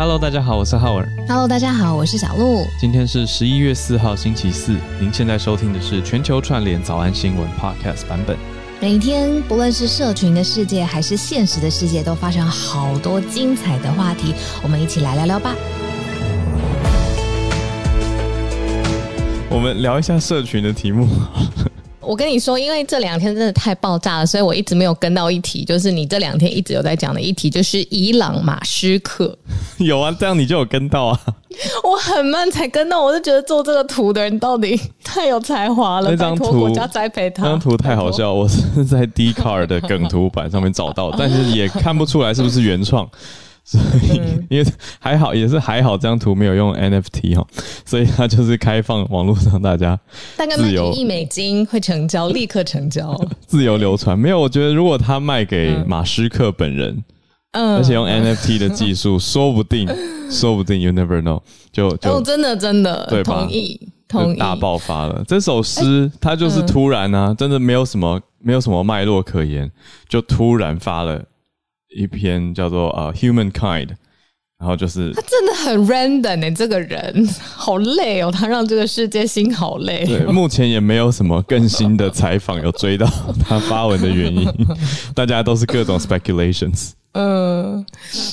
Hello，大家好，我是浩尔。Hello，大家好，我是小鹿。今天是十一月四号，星期四。您现在收听的是全球串联早安新闻 Podcast 版本。每天，不论是社群的世界还是现实的世界，都发生好多精彩的话题，我们一起来聊聊吧。我们聊一下社群的题目。我跟你说，因为这两天真的太爆炸了，所以我一直没有跟到一题，就是你这两天一直有在讲的一题，就是伊朗马斯克。有啊，这样你就有跟到啊。我很慢才跟到，我就觉得做这个图的人到底太有才华了，那张图拜托国家栽培他。那张图太好笑，我是在 d c a r 的梗图版上面找到，但是也看不出来是不是原创。所以，因为还好，也是还好，这张图没有用 NFT 哈，所以它就是开放网络上大家大概卖自由一亿美金会成交，立刻成交。自由流传。没有，我觉得如果他卖给马斯克本人，嗯而且用 NFT 的技术，说不定，说不定 you never know，就就哦，真的真的对吧同意同意。大爆发了。这首诗它就是突然啊，真的没有什么没有什么脉络可言，就突然发了一篇叫做呃 Humankind，然后就是他真的很 random 呢、这个人好累哦，他让这个世界心好累、对，目前也没有什么更新的采访有追到他发文的原因，大家都是各种 speculations。嗯，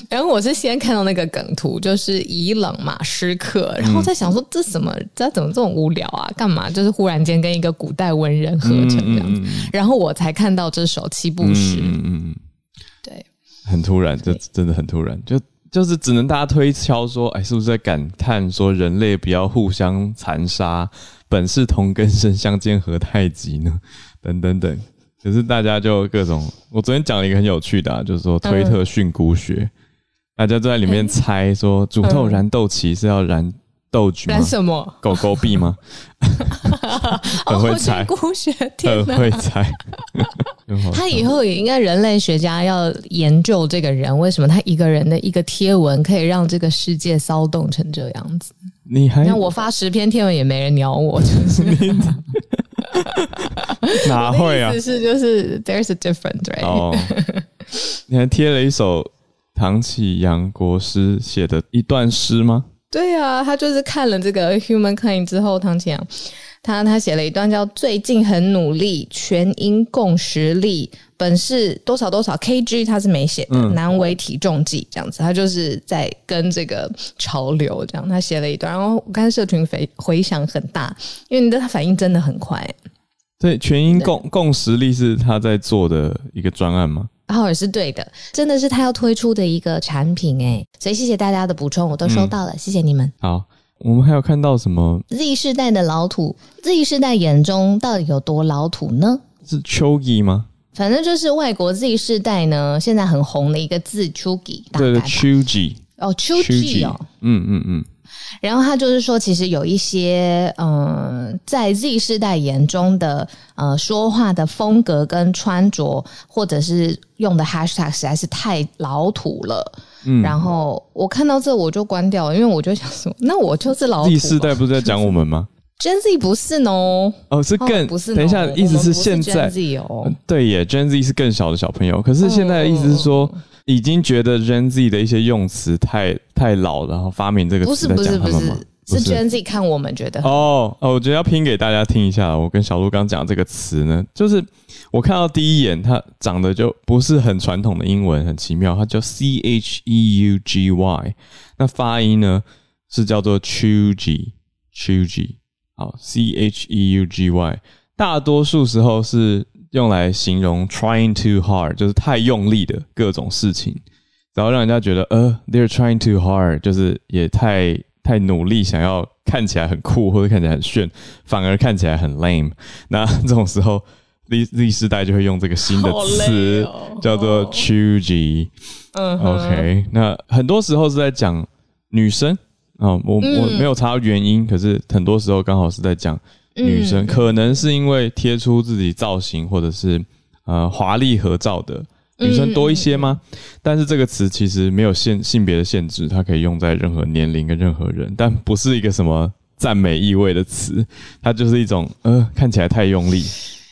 然后我是先看到那个梗图，就是伊朗马斯克，然后在想说这什么，这怎么这么无聊啊？干嘛？就是忽然间跟一个古代文人合成这样子，然后我才看到这首七步诗。嗯嗯嗯，对，很突然，这真的很突然，就就是只能大家推敲说，哎，是不是在感叹说人类不要互相残杀，本是同根生，相煎何太急呢？等等等。可是大家就各种，我昨天讲了一个很有趣的、啊，就是说推特训诂学，大家都在里面猜说煮豆燃豆萁是要燃豆菊吗？什么？狗狗币吗？很会猜哦，古学，天很哪！会猜。他以后也应该人类学家要研究这个人，为什么他一个人的一个贴文可以让这个世界骚动成这样子？你还那我发十篇贴文也没人鸟我，就 是哪会啊意？思是就是 there's a difference right？、哦，你还贴了一首唐启阳国师写的一段诗吗？对啊，他就是看了这个 Humankind 之后，唐启阳他他写了一段叫“最近很努力，全因共识力，本是多少多少 kg”，他是没写的，难为体重计这样子，他就是在跟这个潮流这样，他写了一段，然后我看社群回回响很大，因为你的他反应真的很快。对，全因共共识力是他在做的一个专案吗？浩尔是对的，真的是他要推出的一个产品哎，所以谢谢大家的补充，我都收到了，谢谢你们。好，我们还有看到什么 Z 世代的老土，Z 世代眼中到底有多老土呢？是秋季吗？反正就是外国 Z 世代呢，现在很红的一个字 “chugi”，大对对，概吧秋季，哦 “chugi” 哦。嗯嗯嗯，然后他就是说，其实有一些嗯、呃在 Z 世代眼中的呃说话的风格跟穿着，或者是用的 hashtag 实在是太老土了。嗯然后我看到这我就关掉了，因为我就想说，那我就是老土第嘛。四代不是在讲我们吗？Gen Z 不是哦，哦，是哦更不是哦，等一下，意思我们不现在 Gen Z 哦，对耶，Gen Z 是更小的小朋友，可是现在的意思是说，已经觉得 Gen Z 的一些用词太太老了，然后发明这个不是词在不是不是讲他们吗？是不 Gen Z 看我们觉得哦哦，我觉得要拼给大家听一下。我跟小鹿刚讲这个词呢，就是我看到第一眼，它长得就不是很传统的英文，很奇妙，它叫 C H E U G Y，那发音呢是叫做 chugi，chugi，好，C H E U G Y，大多数时候是用来形容 trying too hard，就是太用力的各种事情，然后让人家觉得呃，they're trying too hard，就是也太太努力，想要看起来很酷或者看起来很炫，反而看起来很 lame。那这种时候，Z Z 世代就会用这个新的好词，哦叫做 chugi。嗯 OK，那很多时候是在讲女生啊、我我嗯没有查到原因，可是很多时候刚好是在讲女生，嗯可能是因为贴出自己造型或者是呃华丽合照的女生多一些吗？但是这个词其实没有限性别的限制，它可以用在任何年龄跟任何人，但不是一个什么赞美意味的词，它就是一种呃看起来太用力，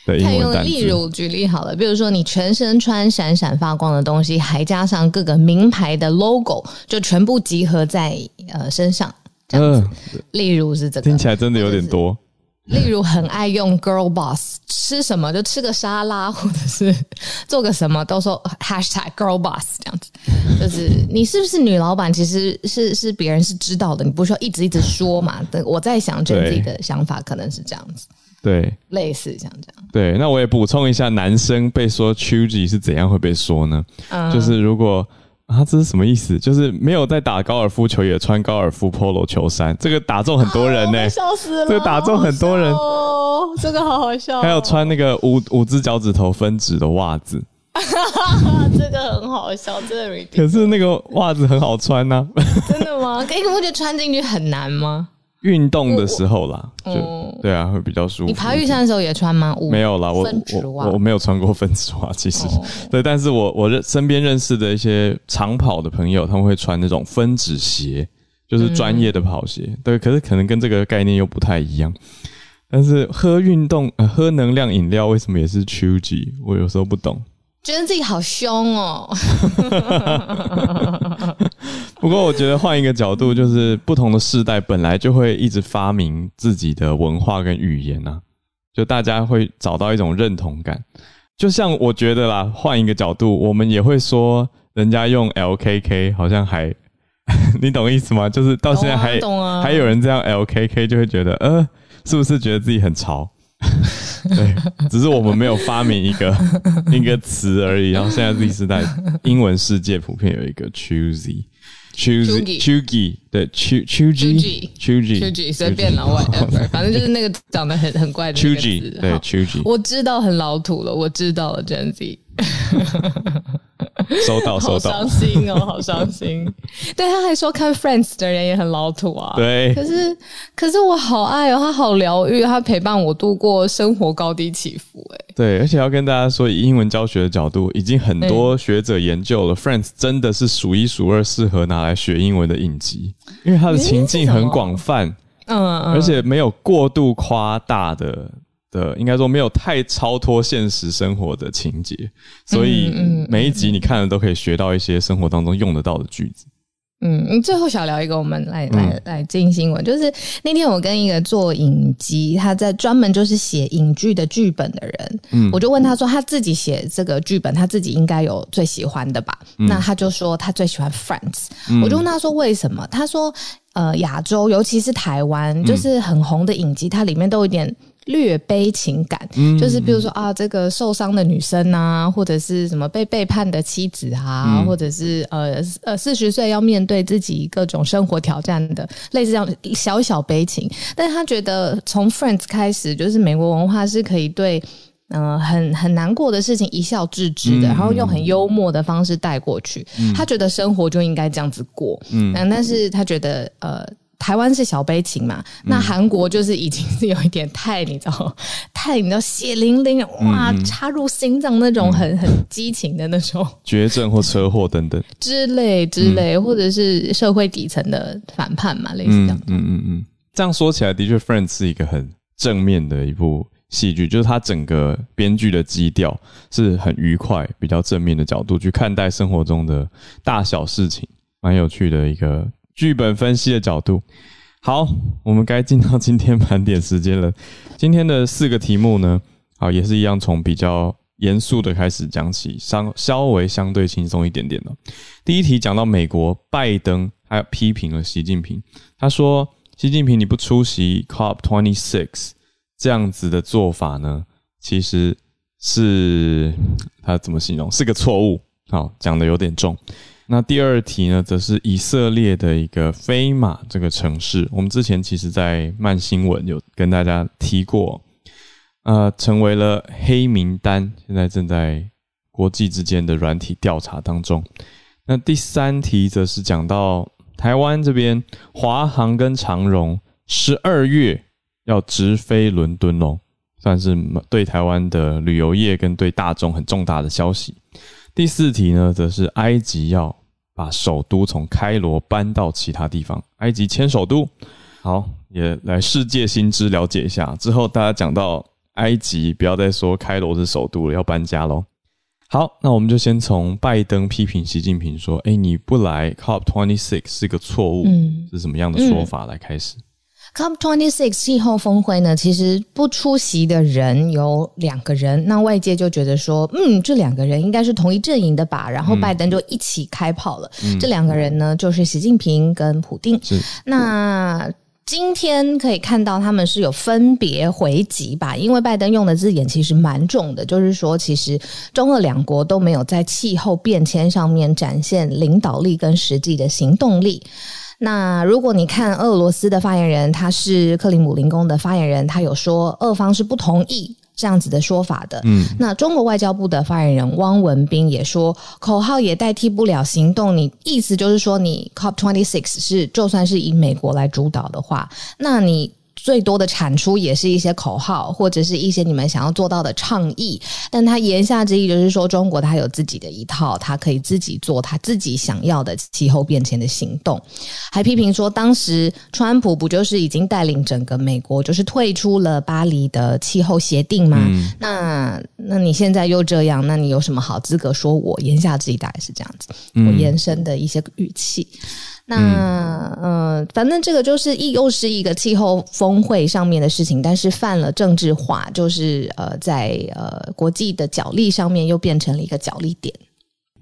的英他用文单词。例如举例好了，比如说你全身穿闪闪发光的东西，还加上各个名牌的 logo，就全部集合在呃身上，这样子。嗯，例如是这个听，起来真的有点多。例如很爱用 girl boss，吃什么就吃个沙拉，或者是做个什么都说 hashtag girl boss 这样子，就是你是不是女老板，其实是是别人是知道的，你不需要一直一直说嘛。对我在想，就自己的想法可能是这样子，对类似像这样。对，那我也补充一下，男生被说 choosy 是怎样会被说呢？嗯就是如果啊，这是什么意思？就是没有在打高尔夫球，也穿高尔夫 polo 球衫，这个打中很多人呢、哦笑死了！这个打中很多人哦，这个好好笑哦、还有穿那个五五只脚趾头分趾的袜子，这个很好笑，真的可是那个袜子很好穿呐、真的吗？可你不觉得穿进去很难吗？运动的时候啦，对啊，会比较舒服。你爬玉山的时候也穿吗？五没有啦，我我我没有穿过分子袜，其实、哦对，但是我我认身边认识的一些长跑的朋友，他们会穿那种分子鞋，就是专业的跑鞋。嗯对，可是可能跟这个概念又不太一样。但是喝运动、呃、喝能量饮料为什么也是 choosy？我有时候不懂。觉得自己好凶哦。不过我觉得换一个角度，就是不同的世代本来就会一直发明自己的文化跟语言啊，就大家会找到一种认同感。就像我觉得啦，换一个角度，我们也会说人家用 LKK 好像还，你懂意思吗？就是到现在还、还有人这样 LKK，就会觉得呃，是不是觉得自己很潮？对，只是我们没有发明一个一个词而已。然后现在 Z 时代英文世界普遍有一个 choosy。choosy 对 chu choosy choosy choosy 随便了，whatever，反正就是那个长得很很怪的那个 choosy 对字好 choosy 我知道很老土了，我知道了，Gen Z。收到收到好伤，心哦，好伤心。对，他还说看 Friends 的人也很老土啊。对可是可是我好爱哦，他好疗愈，他陪伴我度过生活高低起伏。哎，对，而且要跟大家说，以英文教学的角度，已经很多学者研究了、f r i e n d s 真的是数一数二适合拿来学英文的影集，因为它的情境很广泛，嗯嗯，而且没有过度夸大的的，应该说没有太超脱现实生活的情节，所以每一集你看了都可以学到一些生活当中用得到的句子。嗯，嗯最后小聊一个，我们来嗯来来进新闻，就是那天我跟一个做影集，他在专门就是写影剧的剧本的人，嗯我就问他说，他自己写这个剧本，他自己应该有最喜欢的吧？嗯那他就说他最喜欢 Friends，、我就问他说为什么？他说呃，亚洲尤其是台湾，嗯就是很红的影集，它里面都有点。略悲情感，嗯就是比如说啊，这个受伤的女生啊，或者是什么被背叛的妻子啊，嗯或者是呃呃四十岁要面对自己各种生活挑战的，类似这样小小悲情。但是他觉得从 Friends 开始，就是美国文化是可以对。嗯、很很难过的事情一笑置之的，嗯然后用很幽默的方式带过去。他觉得生活就应该这样子过，嗯，但是他觉得呃，台湾是小悲情嘛，那韩国就是已经是有一点太你知道，太你知道血淋淋，哇，插入心脏那种很很激情的那种。绝症或车祸等等，之类之类，或者是社会底层的反叛嘛，类似这嗯样。嗯嗯嗯，这样说起来，的确，《Friends》是一个很正面的一部戏剧，就是它整个编剧的基调是很愉快、比较正面的角度去看待生活中的大小事情，蛮有趣的一个剧本分析的角度。好，我们该进到今天盘点时间了。今天的四个题目呢，好，也是一样，从比较严肃的开始讲起，稍稍微相对轻松一点点的。第一题讲到美国拜登，他批评了习近平，他说：“习近平，你不出席 COP twenty six 这样子的做法呢，其实是他怎么形容？是个错误。好，讲的有点重。那第二题呢，则是以色列的一个飞马这个城市，我们之前其实在慢新闻有跟大家提过，呃，成为了黑名单，现在正在国际之间的软体调查当中。那第三题则是讲到台湾这边，华航跟长荣十二月要直飞伦敦哦，算是对台湾的旅游业跟对大众很重大的消息。第四题呢则是埃及要把首都从开罗搬到其他地方。埃及迁首都。好也来世界新知了解一下之后大家讲到埃及不要再说开罗是首都了要搬家喽好那我们就先从拜登批评习近平说诶你不来 cop twenty six 是个错误。是什么样的说法？来开始。COP twenty six 气候峰会呢，其实不出席的人有两个人，那外界就觉得说，嗯，这两个人应该是同一阵营的吧。然后拜登就一起开炮了。这两个人呢，就是习近平跟普丁。那今天可以看到他们是有分别回击吧，因为拜登用的字眼其实蛮重的，就是说，其实中俄两国都没有在气候变迁上面展现领导力跟实际的行动力。那如果你看俄罗斯的发言人，他是克里姆林宫的发言人，他有说俄方是不同意。这样子的说法的，嗯，那中国外交部的发言人汪文斌也说，口号也代替不了行动。你意思就是说，你 COP twenty six 是就算是以美国来主导的话，那你。最多的产出也是一些口号，或者是一些你们想要做到的倡议。但他言下之意就是说，中国他有自己的一套，他可以自己做他自己想要的气候变迁的行动。还批评说，当时川普不就是已经带领整个美国就是退出了巴黎的气候协定吗？那那你现在又这样，那你有什么好资格说我？言下之意大概是这样子，我延伸的一些语气。那嗯，反正这个就是一又是一个气候峰会上面的事情，但是犯了政治化，就是呃，在呃国际的角力上面又变成了一个角力点。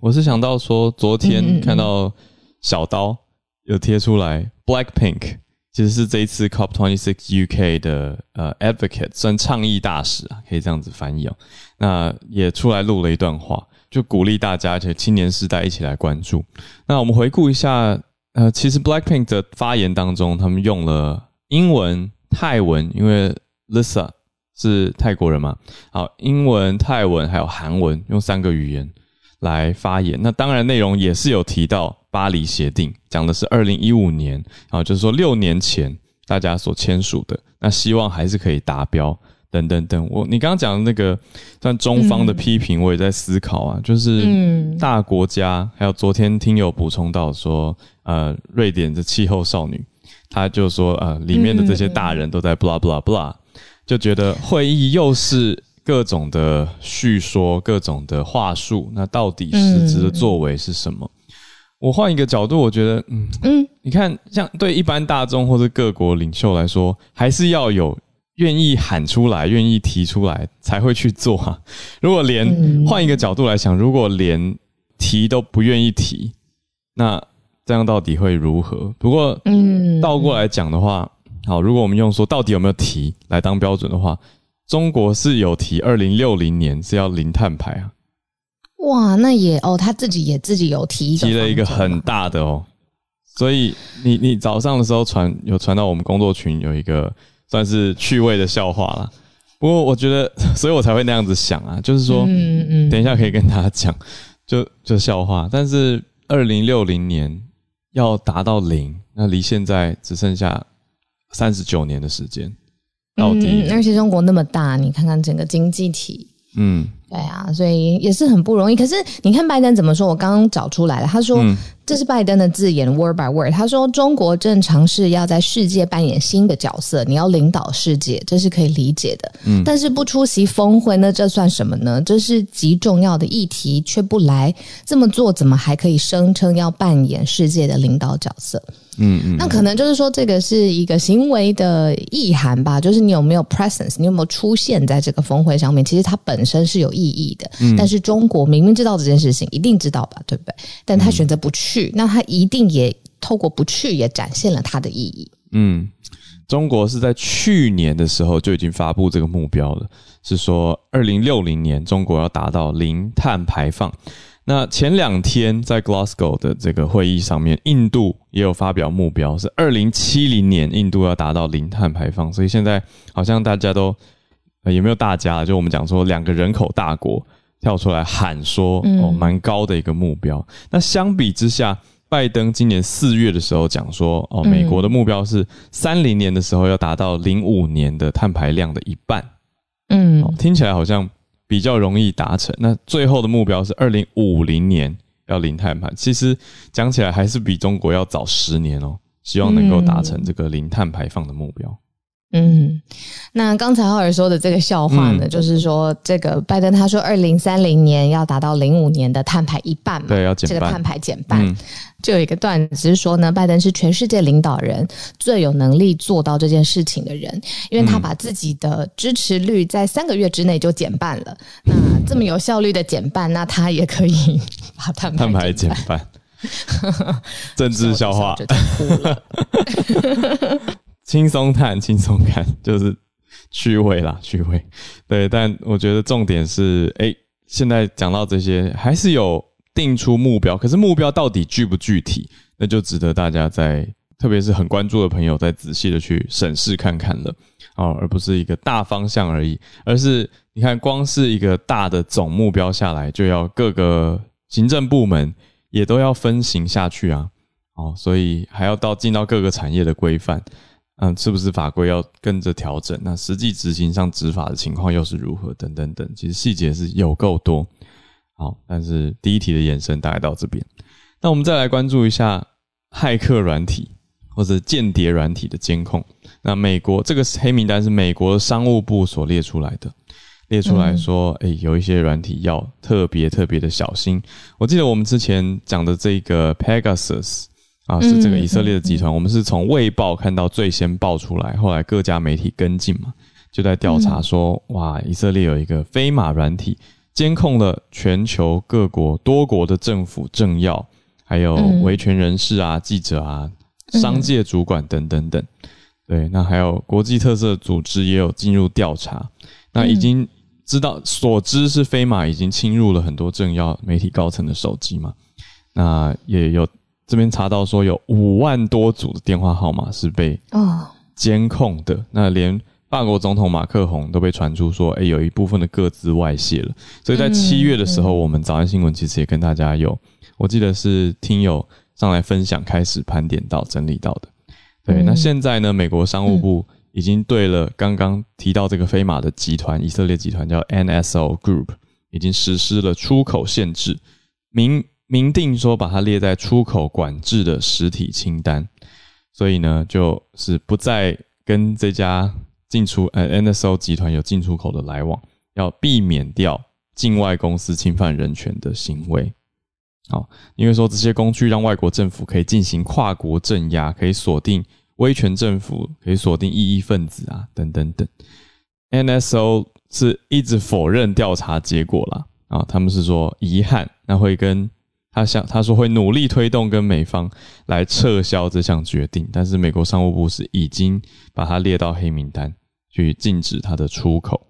我是想到说，昨天看到小刀有贴出来，Black Pink 其实是这一次 COP twenty six UK 的呃 advocate，算倡议大使啊，可以这样子翻译哦。那也出来录了一段话，就鼓励大家，而且青年时代一起来关注。那我们回顾一下。呃，其实 Blackpink 的发言当中，他们用了英文、泰文，因为 Lisa 是泰国人嘛。好，英文、泰文还有韩文，用三个语言来发言。那当然内容也是有提到巴黎协定，讲的是二零一五年，啊，就是说六年前大家所签署的。那希望还是可以达标。等等等，我你刚刚讲的那个算中方的批评，我也在思考啊，就是大国家，还有昨天听友补充到说，呃，瑞典的气候少女，她就说，呃，里面的这些大人都在 blah blah blah，就觉得会议又是各种的叙说，各种的话术，那到底实质的作为是什么？我换一个角度，我觉得，嗯嗯，你看，像对一般大众或者各国领袖来说，还是要有。愿意喊出来，愿意提出来，才会去做啊！如果连换一个角度来想，如果连提都不愿意提，那这样到底会如何？不过，嗯，倒过来讲的话，好，如果我们用说到底有没有提来当标准的话，中国是有提，二零六零年是要零碳排啊！哇，那也哦，他自己也自己有提提了一个很大的哦，所以你你早上的时候传有传到我们工作群有一个。算是趣味的笑话了，不过我觉得，所以我才会那样子想啊，就是说，嗯嗯，等一下可以跟大家讲，就就笑话。但是二零六零年要达到零，那离现在只剩下三十九年的时间，到底？而且中国那么大，你看看整个经济体，嗯，对啊，所以也是很不容易。可是你看拜登怎么说？我刚刚找出来了，他说。这是拜登的字眼，word by word。他说：“中国正尝试要在世界扮演新的角色，你要领导世界，这是可以理解的。嗯，但是不出席峰会，那这算什么呢？这是极重要的议题，却不来这么做，怎么还可以声称要扮演世界的领导角色？”嗯嗯，那可能就是说，这个是一个行为的意涵吧，就是你有没有 presence，你有没有出现在这个峰会上面？其实它本身是有意义的。嗯，但是中国明明知道这件事情，一定知道吧，对不对？但他选择不去，那他一定也透过不去，也展现了它的意义。嗯，中国是在去年的时候就已经发布这个目标了，是说二零六零年中国要达到零碳排放。那前两天在 Glasgow 的这个会议上面，印度也有发表目标，是二零七零年印度要达到零碳排放。所以现在好像大家都有没有大家？就我们讲说两个人口大国跳出来喊说哦，蛮高的一个目标。那相比之下，拜登今年四月的时候讲说哦，美国的目标是三零年的时候要达到零五年的碳排量的一半。嗯，听起来好像。比较容易达成。那最后的目标是二零五零年要零碳排，其实讲起来还是比中国要早十年哦。希望能够达成这个零碳排放的目标。嗯，那刚才浩尔说的这个笑话呢，就是说这个拜登他说二零三零年要达到零五年的碳排一半嘛，对，要减这个碳排减半，就有一个段子是说呢，拜登是全世界领导人最有能力做到这件事情的人，因为他把自己的支持率在三个月之内就减半了。那这么有效率的减半，那他也可以把碳碳排减半，政治笑话。轻松看，轻松看，就是趣味啦，趣味。对，但我觉得重点是，哎，现在讲到这些，还是有定出目标，可是目标到底具不具体，那就值得大家在，特别是很关注的朋友，再仔细的去审视看看了，哦，而不是一个大方向而已，而是你看，光是一个大的总目标下来，就要各个行政部门也都要分行下去啊，哦，所以还要到进到各个产业的规范。嗯，是不是法规要跟着调整？那实际执行上执法的情况又是如何？等等等，其实细节是有够多。好，但是第一题的延伸大概到这边。那我们再来关注一下骇客软体或者间谍软体的监控。那美国这个黑名单是美国商务部所列出来的，列出来说，哎，有一些软体要特别特别的小心。我记得我们之前讲的这个 Pegasus。啊，是这个以色列的集团，我们是从卫报看到最先爆出来，后来各家媒体跟进嘛，就在调查说，哇，以色列有一个飞马软体，监控了全球各国多国的政府政要，还有维权人士啊、记者啊、商界主管等等等，对，那还有国际特色组织也有进入调查，那已经知道所知是飞马已经侵入了很多政要、媒体高层的手机嘛，那也有。这边查到说有五万多组的电话号码是被监控的，那连法国总统马克宏都被传出说，哎，有一部分的各自外泄了。所以在七月的时候，我们早安新闻其实也跟大家有，我记得是听友上来分享，开始盘点到整理到的。对，那现在呢，美国商务部已经对了刚刚提到这个飞马的集团，以色列集团叫 NSO Group，已经实施了出口限制，明。明定说把它列在出口管制的实体清单，所以呢，就是不再跟这家进出呃 NSO 集团有进出口的来往，要避免掉境外公司侵犯人权的行为。好，因为说这些工具让外国政府可以进行跨国镇压，可以锁定威权政府，可以锁定异议分子啊，等等等。NSO 是一直否认调查结果啦，啊，他们是说遗憾，那会跟。他想他说会努力推动跟美方来撤销这项决定，但是美国商务部是已经把它列到黑名单，去禁止它的出口。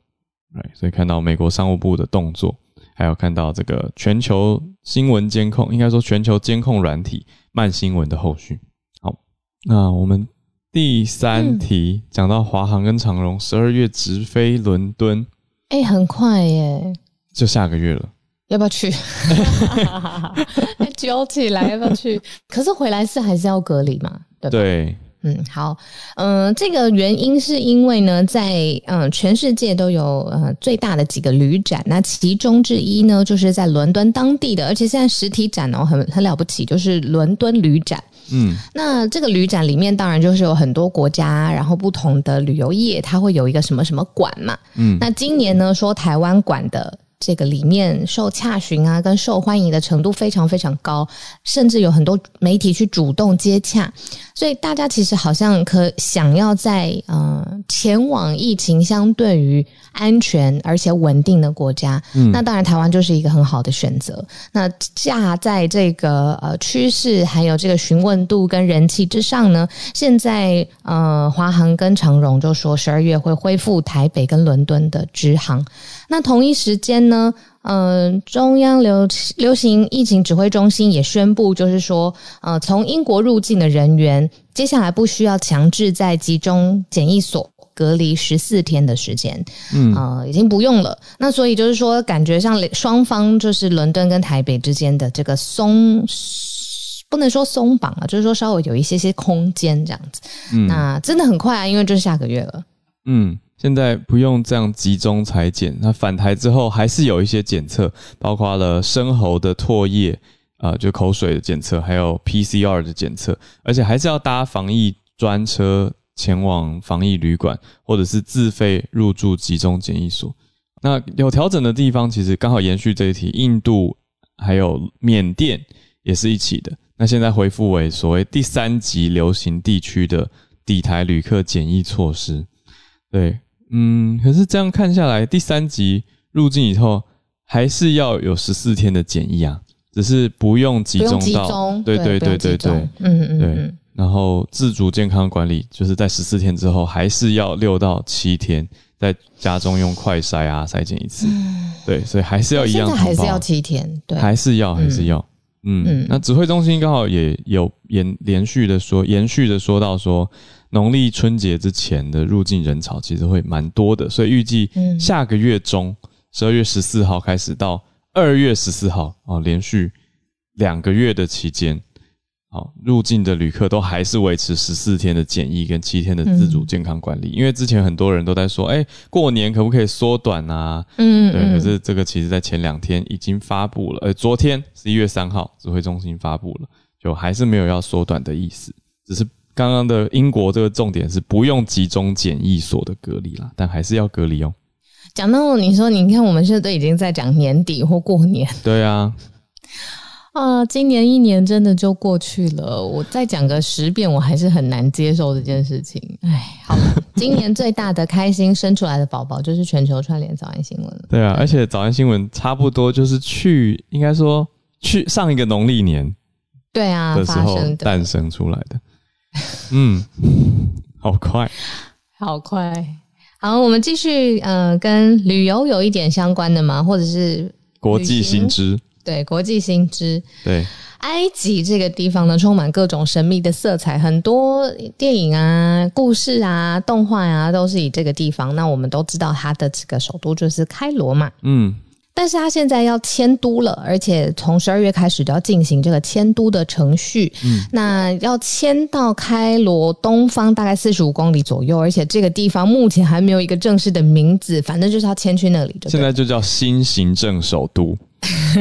对，所以看到美国商务部的动作，还有看到这个全球新闻监控，应该说全球监控软体慢新闻的后续。好，那我们第三题讲到华航跟长荣十二月直飞伦敦，哎，很快耶，就下个月了。要不要去？揪起来要不要去？可是回来是还是要隔离嘛？对对，嗯，好，嗯，这个原因是因为呢，在嗯全世界都有呃最大的几个旅展，那其中之一呢，就是在伦敦当地的，而且现在实体展哦很很了不起，就是伦敦旅展。嗯，那这个旅展里面当然就是有很多国家，然后不同的旅游业，它会有一个什么什么馆嘛。嗯，那今年呢，说台湾馆的。这个里面受洽询啊，跟受欢迎的程度非常非常高，甚至有很多媒体去主动接洽，所以大家其实好像可想要在呃前往疫情相对于安全而且稳定的国家，那当然台湾就是一个很好的选择。那架在这个呃趋势还有这个询问度跟人气之上呢，现在呃华航跟长荣就说十二月会恢复台北跟伦敦的直航。那同一时间呢，嗯，中央流流行疫情指挥中心也宣布，就是说，呃，从英国入境的人员，接下来不需要强制在集中检疫所隔离十四天的时间，嗯，啊，已经不用了。那所以就是说，感觉像双方就是伦敦跟台北之间的这个松，不能说松绑啊，就是说稍微有一些些空间这样子。嗯，那真的很快啊，因为就是下个月了。嗯。现在不用这样集中裁剪，那返台之后还是有一些检测，包括了生喉的唾液啊，就口水的检测，还有 PCR 的检测，而且还是要搭防疫专车前往防疫旅馆，或者是自费入住集中检疫所。那有调整的地方，其实刚好延续这一题，印度还有缅甸也是一起的。那现在恢复为所谓第三级流行地区的抵台旅客检疫措施。对，嗯，可是这样看下来，第三集入境以后还是要有十四天的检疫啊，只是不用集中到，对对对对对，嗯嗯对。然后自主健康管理，就是在十四天之后，还是要六到七天在家中用快筛啊筛检一次。对，所以还是要一样。现在还是要七天，对，还是要还是要。嗯，那指挥中心刚好也有延连续的说，延续的说到说，农历春节之前的入境人潮其实会蛮多的，所以预计下个月中十二月十四号开始到二月十四号哦，连续两个月的期间。好，入境的旅客都还是维持十四天的检疫跟七天的自主健康管理，因为之前很多人都在说，哎，过年可不可以缩短啊？嗯，对，可是这个其实在前两天已经发布了，呃，昨天十一月三号指挥中心发布了，就还是没有要缩短的意思，只是刚刚的英国这个重点是不用集中检疫所的隔离啦，但还是要隔离哦。讲到你说，你看我们现在都已经在讲年底或过年，对啊。啊，今年一年真的就过去了，我再讲个十遍，我还是很难接受这件事情。哎，好，今年最大的开心生出来的宝宝就是全球串联早安新闻了。对啊，而且早安新闻差不多就是去，应该说去上一个农历年，对啊的时候诞生出来的。嗯，好快，好快。好，我们继续，呃，跟旅游有一点相关的吗？或者是国际新知？对，国际新知。对，埃及这个地方呢，充满各种神秘的色彩，很多电影啊、故事啊、动画啊，都是以这个地方。那我们都知道，它的这个首都就是开罗嘛。嗯。但是他现在要迁都了，而且从十二月开始就要进行这个迁都的程序。嗯，那要迁到开罗东方大概四十五公里左右，而且这个地方目前还没有一个正式的名字，反正就是要迁去那里。现在就叫新行政首都，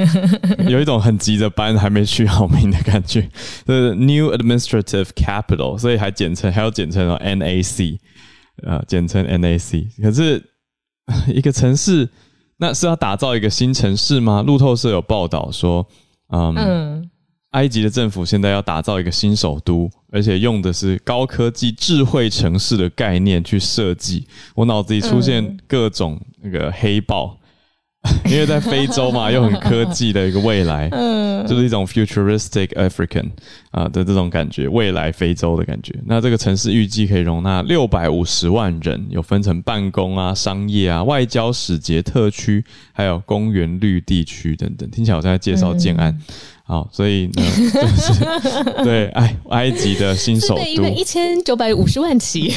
有一种很急着搬还没取好名的感觉。是 New Administrative Capital，所以还简称还要简称 NAC，呃，简称 NAC。可是 一个城市。那是要打造一个新城市吗？路透社有报道说，嗯，埃及的政府现在要打造一个新首都，而且用的是高科技智慧城市的概念去设计。我脑子里出现各种那个黑豹。因为在非洲嘛，又很科技的一个未来，嗯，就是一种 futuristic African 啊的这种感觉，未来非洲的感觉。那这个城市预计可以容纳六百五十万人，有分成办公啊、商业啊、外交使节特区，还有公园绿地区等等。听起来我在介绍建安。好，所以呢，就 是对埃埃及的新首都，一千九百五十万起。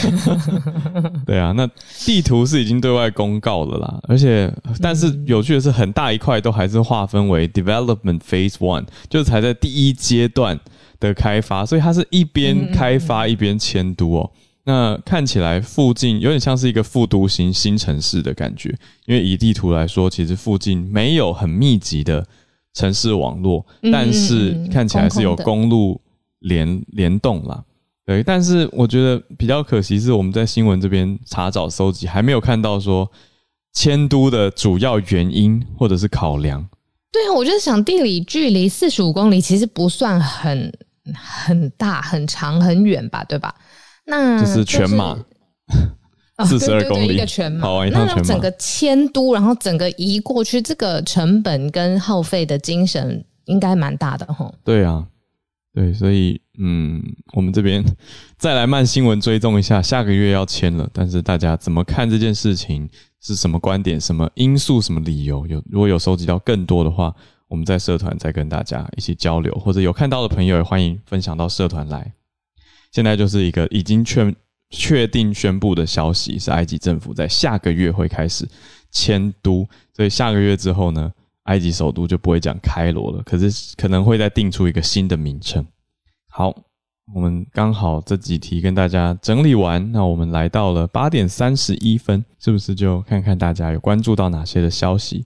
对啊，那地图是已经对外公告了啦，而且但是有趣的是，很大一块都还是划分为 development phase one，就是才在第一阶段的开发，所以它是一边开发一边迁都哦。那看起来附近有点像是一个复都型新城市的感觉，因为以地图来说，其实附近没有很密集的。城市网络，但是看起来是有公路联联动啦。对，但是我觉得比较可惜是我们在新闻这边查找搜集，还没有看到说迁都的主要原因或者是考量。对啊，我就想地理距离四十五公里其实不算很很大、很长、很远吧，对吧？那就是全马。四十二公里，一个全跑完一趟全马，整个迁都，然后整个移过去，这个成本跟耗费的精神应该蛮大的哈。对啊，对，所以嗯，我们这边再来慢新闻追踪一下，下个月要签了，但是大家怎么看这件事情？是什么观点？什么因素？什么理由？有如果有收集到更多的话，我们在社团再跟大家一起交流，或者有看到的朋友也欢迎分享到社团来。现在就是一个已经确。确定宣布的消息是，埃及政府在下个月会开始迁都，所以下个月之后呢，埃及首都就不会讲开罗了，可是可能会再定出一个新的名称。好，我们刚好这几题跟大家整理完，那我们来到了八点三十一分，是不是就看看大家有关注到哪些的消息？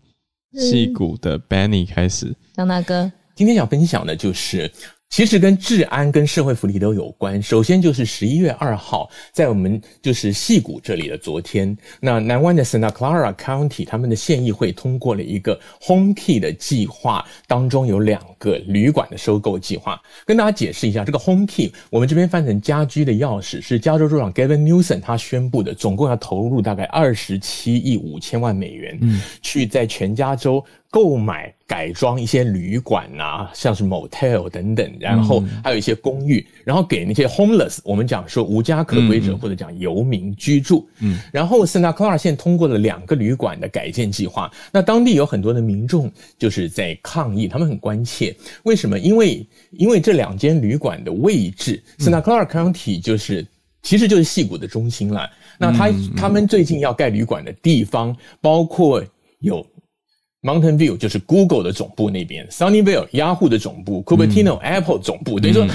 戏骨的 Benny 开始，张大哥，今天想分享的就是其实跟治安跟社会福利都有关。首先就是十一月二号，在我们就是戏谷这里的昨天，那南湾的 Santa Clara County 他们的县议会通过了一个 Home Key 的计划，当中有两个旅馆的收购计划。跟大家解释一下，这个 Home Key 我们这边翻成家居的钥匙，是加州州长 Gavin Newsom 他宣布的，总共要投入大概二十七亿五千万美元，嗯，去在全加州。购买改装一些旅馆啊，像是 motel 等等，然后还有一些公寓，然后给那些 homeless，我们讲说无家可归者或者讲游民居住。嗯，然后圣塔克拉县通过了两个旅馆的改建计划，那当地有很多的民众就是在抗议，他们很关切，为什么？因为因为这两间旅馆的位置，，Santa County 就是其实就是戏谷的中心了。那他他们最近要盖旅馆的地方，包括有。Mountain View 就是 Google 的总部那边，Sunnyvale Yahoo 的总部，Cupertino Apple 总部，等于说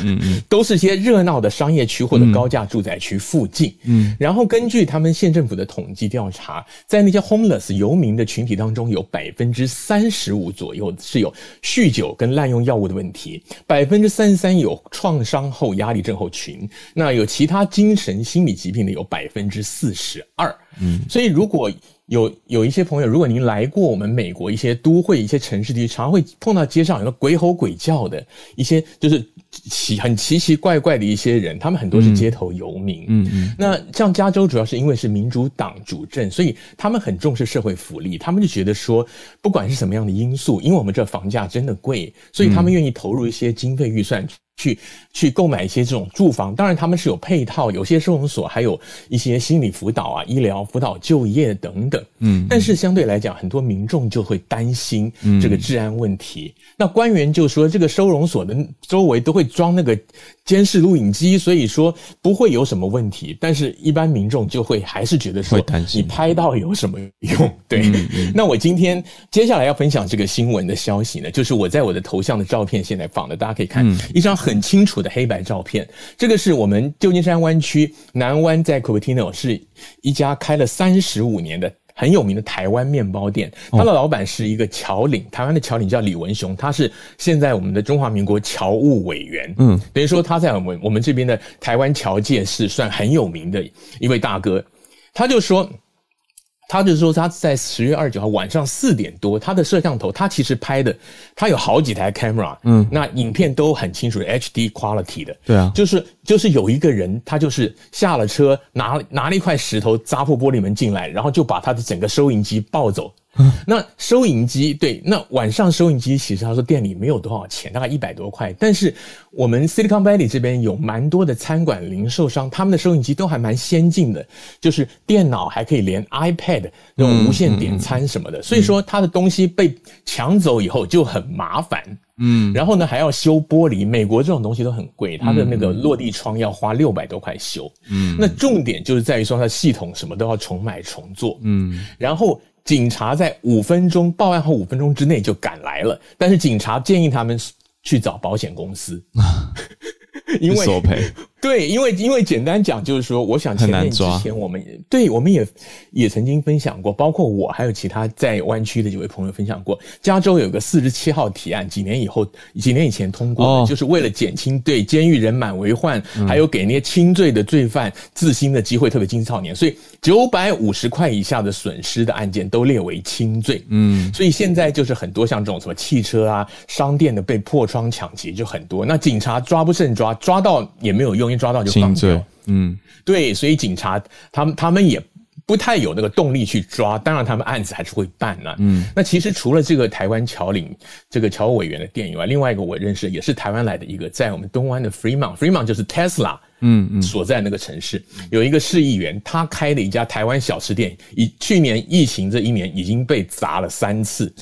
都是些热闹的商业区或者高价住宅区附近。嗯，然后根据他们县政府的统计调查，在那些 homeless 游民的群体当中，有百分之三十五左右是有酗酒跟滥用药物的问题，百分之三十三有创伤后压力症候群，那有其他精神心理疾病的有百分之四十二。嗯，所以如果有有一些朋友，如果您来过我们美国一些都会、一些城市地区，常会碰到街上有个鬼吼鬼叫的一些，就是奇很奇奇怪怪的一些人，他们很多是街头游民。嗯嗯。那像加州，主要是因为是民主党主政，所以他们很重视社会福利，他们就觉得说，不管是什么样的因素，因为我们这房价真的贵，所以他们愿意投入一些经费预算。去去购买一些这种住房，当然他们是有配套，有些收容所还有一些心理辅导啊、医疗辅导、就业等等。嗯，但是相对来讲，很多民众就会担心这个治安问题。那官员就说，这个收容所的周围都会装那个监视录影机，所以说不会有什么问题。但是，一般民众就会还是觉得说，你拍到有什么用？对。那我今天接下来要分享这个新闻的消息呢，就是我在我的头像的照片现在放的，大家可以看一张。很清楚的黑白照片，这个是我们旧金山湾区南湾在 Cupertino 是一家开了三十五年的很有名的台湾面包店，他的老板是一个侨领，台湾的侨领叫李文雄，他是现在我们的中华民国侨务委员，嗯，等于说他在我们我们这边的台湾侨界是算很有名的一位大哥，他就说。他就是说，他在十月二十九号晚上四点多，他的摄像头，他其实拍的，他有好几台 camera，嗯，那影片都很清楚的 HD quality 的，对啊，就是就是有一个人，他就是下了车，拿拿了一块石头砸破玻璃门进来，然后就把他的整个收音机抱走。那收银机对，那晚上收银机其实他说店里没有多少钱，大概一百多块。但是我们 Silicon Valley 这边有蛮多的餐馆零售商，他们的收银机都还蛮先进的，就是电脑还可以连 iPad 那种无线点餐什么的。所以说他的东西被抢走以后就很麻烦，嗯，然后呢还要修玻璃，美国这种东西都很贵，他的那个落地窗要花六百多块修，嗯，那重点就是在于说它系统什么都要重买重做，嗯，然后。警察在五分钟报案后五分钟之内就赶来了，但是警察建议他们去找保险公司，因为索赔。对，因为因为简单讲就是说，我想前面之前我们对我们也也曾经分享过，包括我还有其他在湾区的几位朋友分享过，加州有个四十七号提案，几年以后几年以前通过的，就是为了减轻对监狱人满为患，还有给那些轻罪的罪犯自新的机会，特别青少年，所以九百五十块以下的损失的案件都列为轻罪。嗯，所以现在就是很多像这种什么汽车啊、商店的被破窗抢劫就很多，那警察抓不胜抓，抓到也没有用。抓到就放罪，嗯，对，所以警察他们他们也不太有那个动力去抓，当然他们案子还是会办呢。嗯，那其实除了这个台湾侨领这个侨务委员的店以外，另外一个我认识也是台湾来的一个，在我们东湾的 Fremont，Fremont 就是 Tesla，嗯嗯，所在那个城市。有一个市议员，他开的一家台湾小吃店，以去年疫情这一年已经被砸了三次，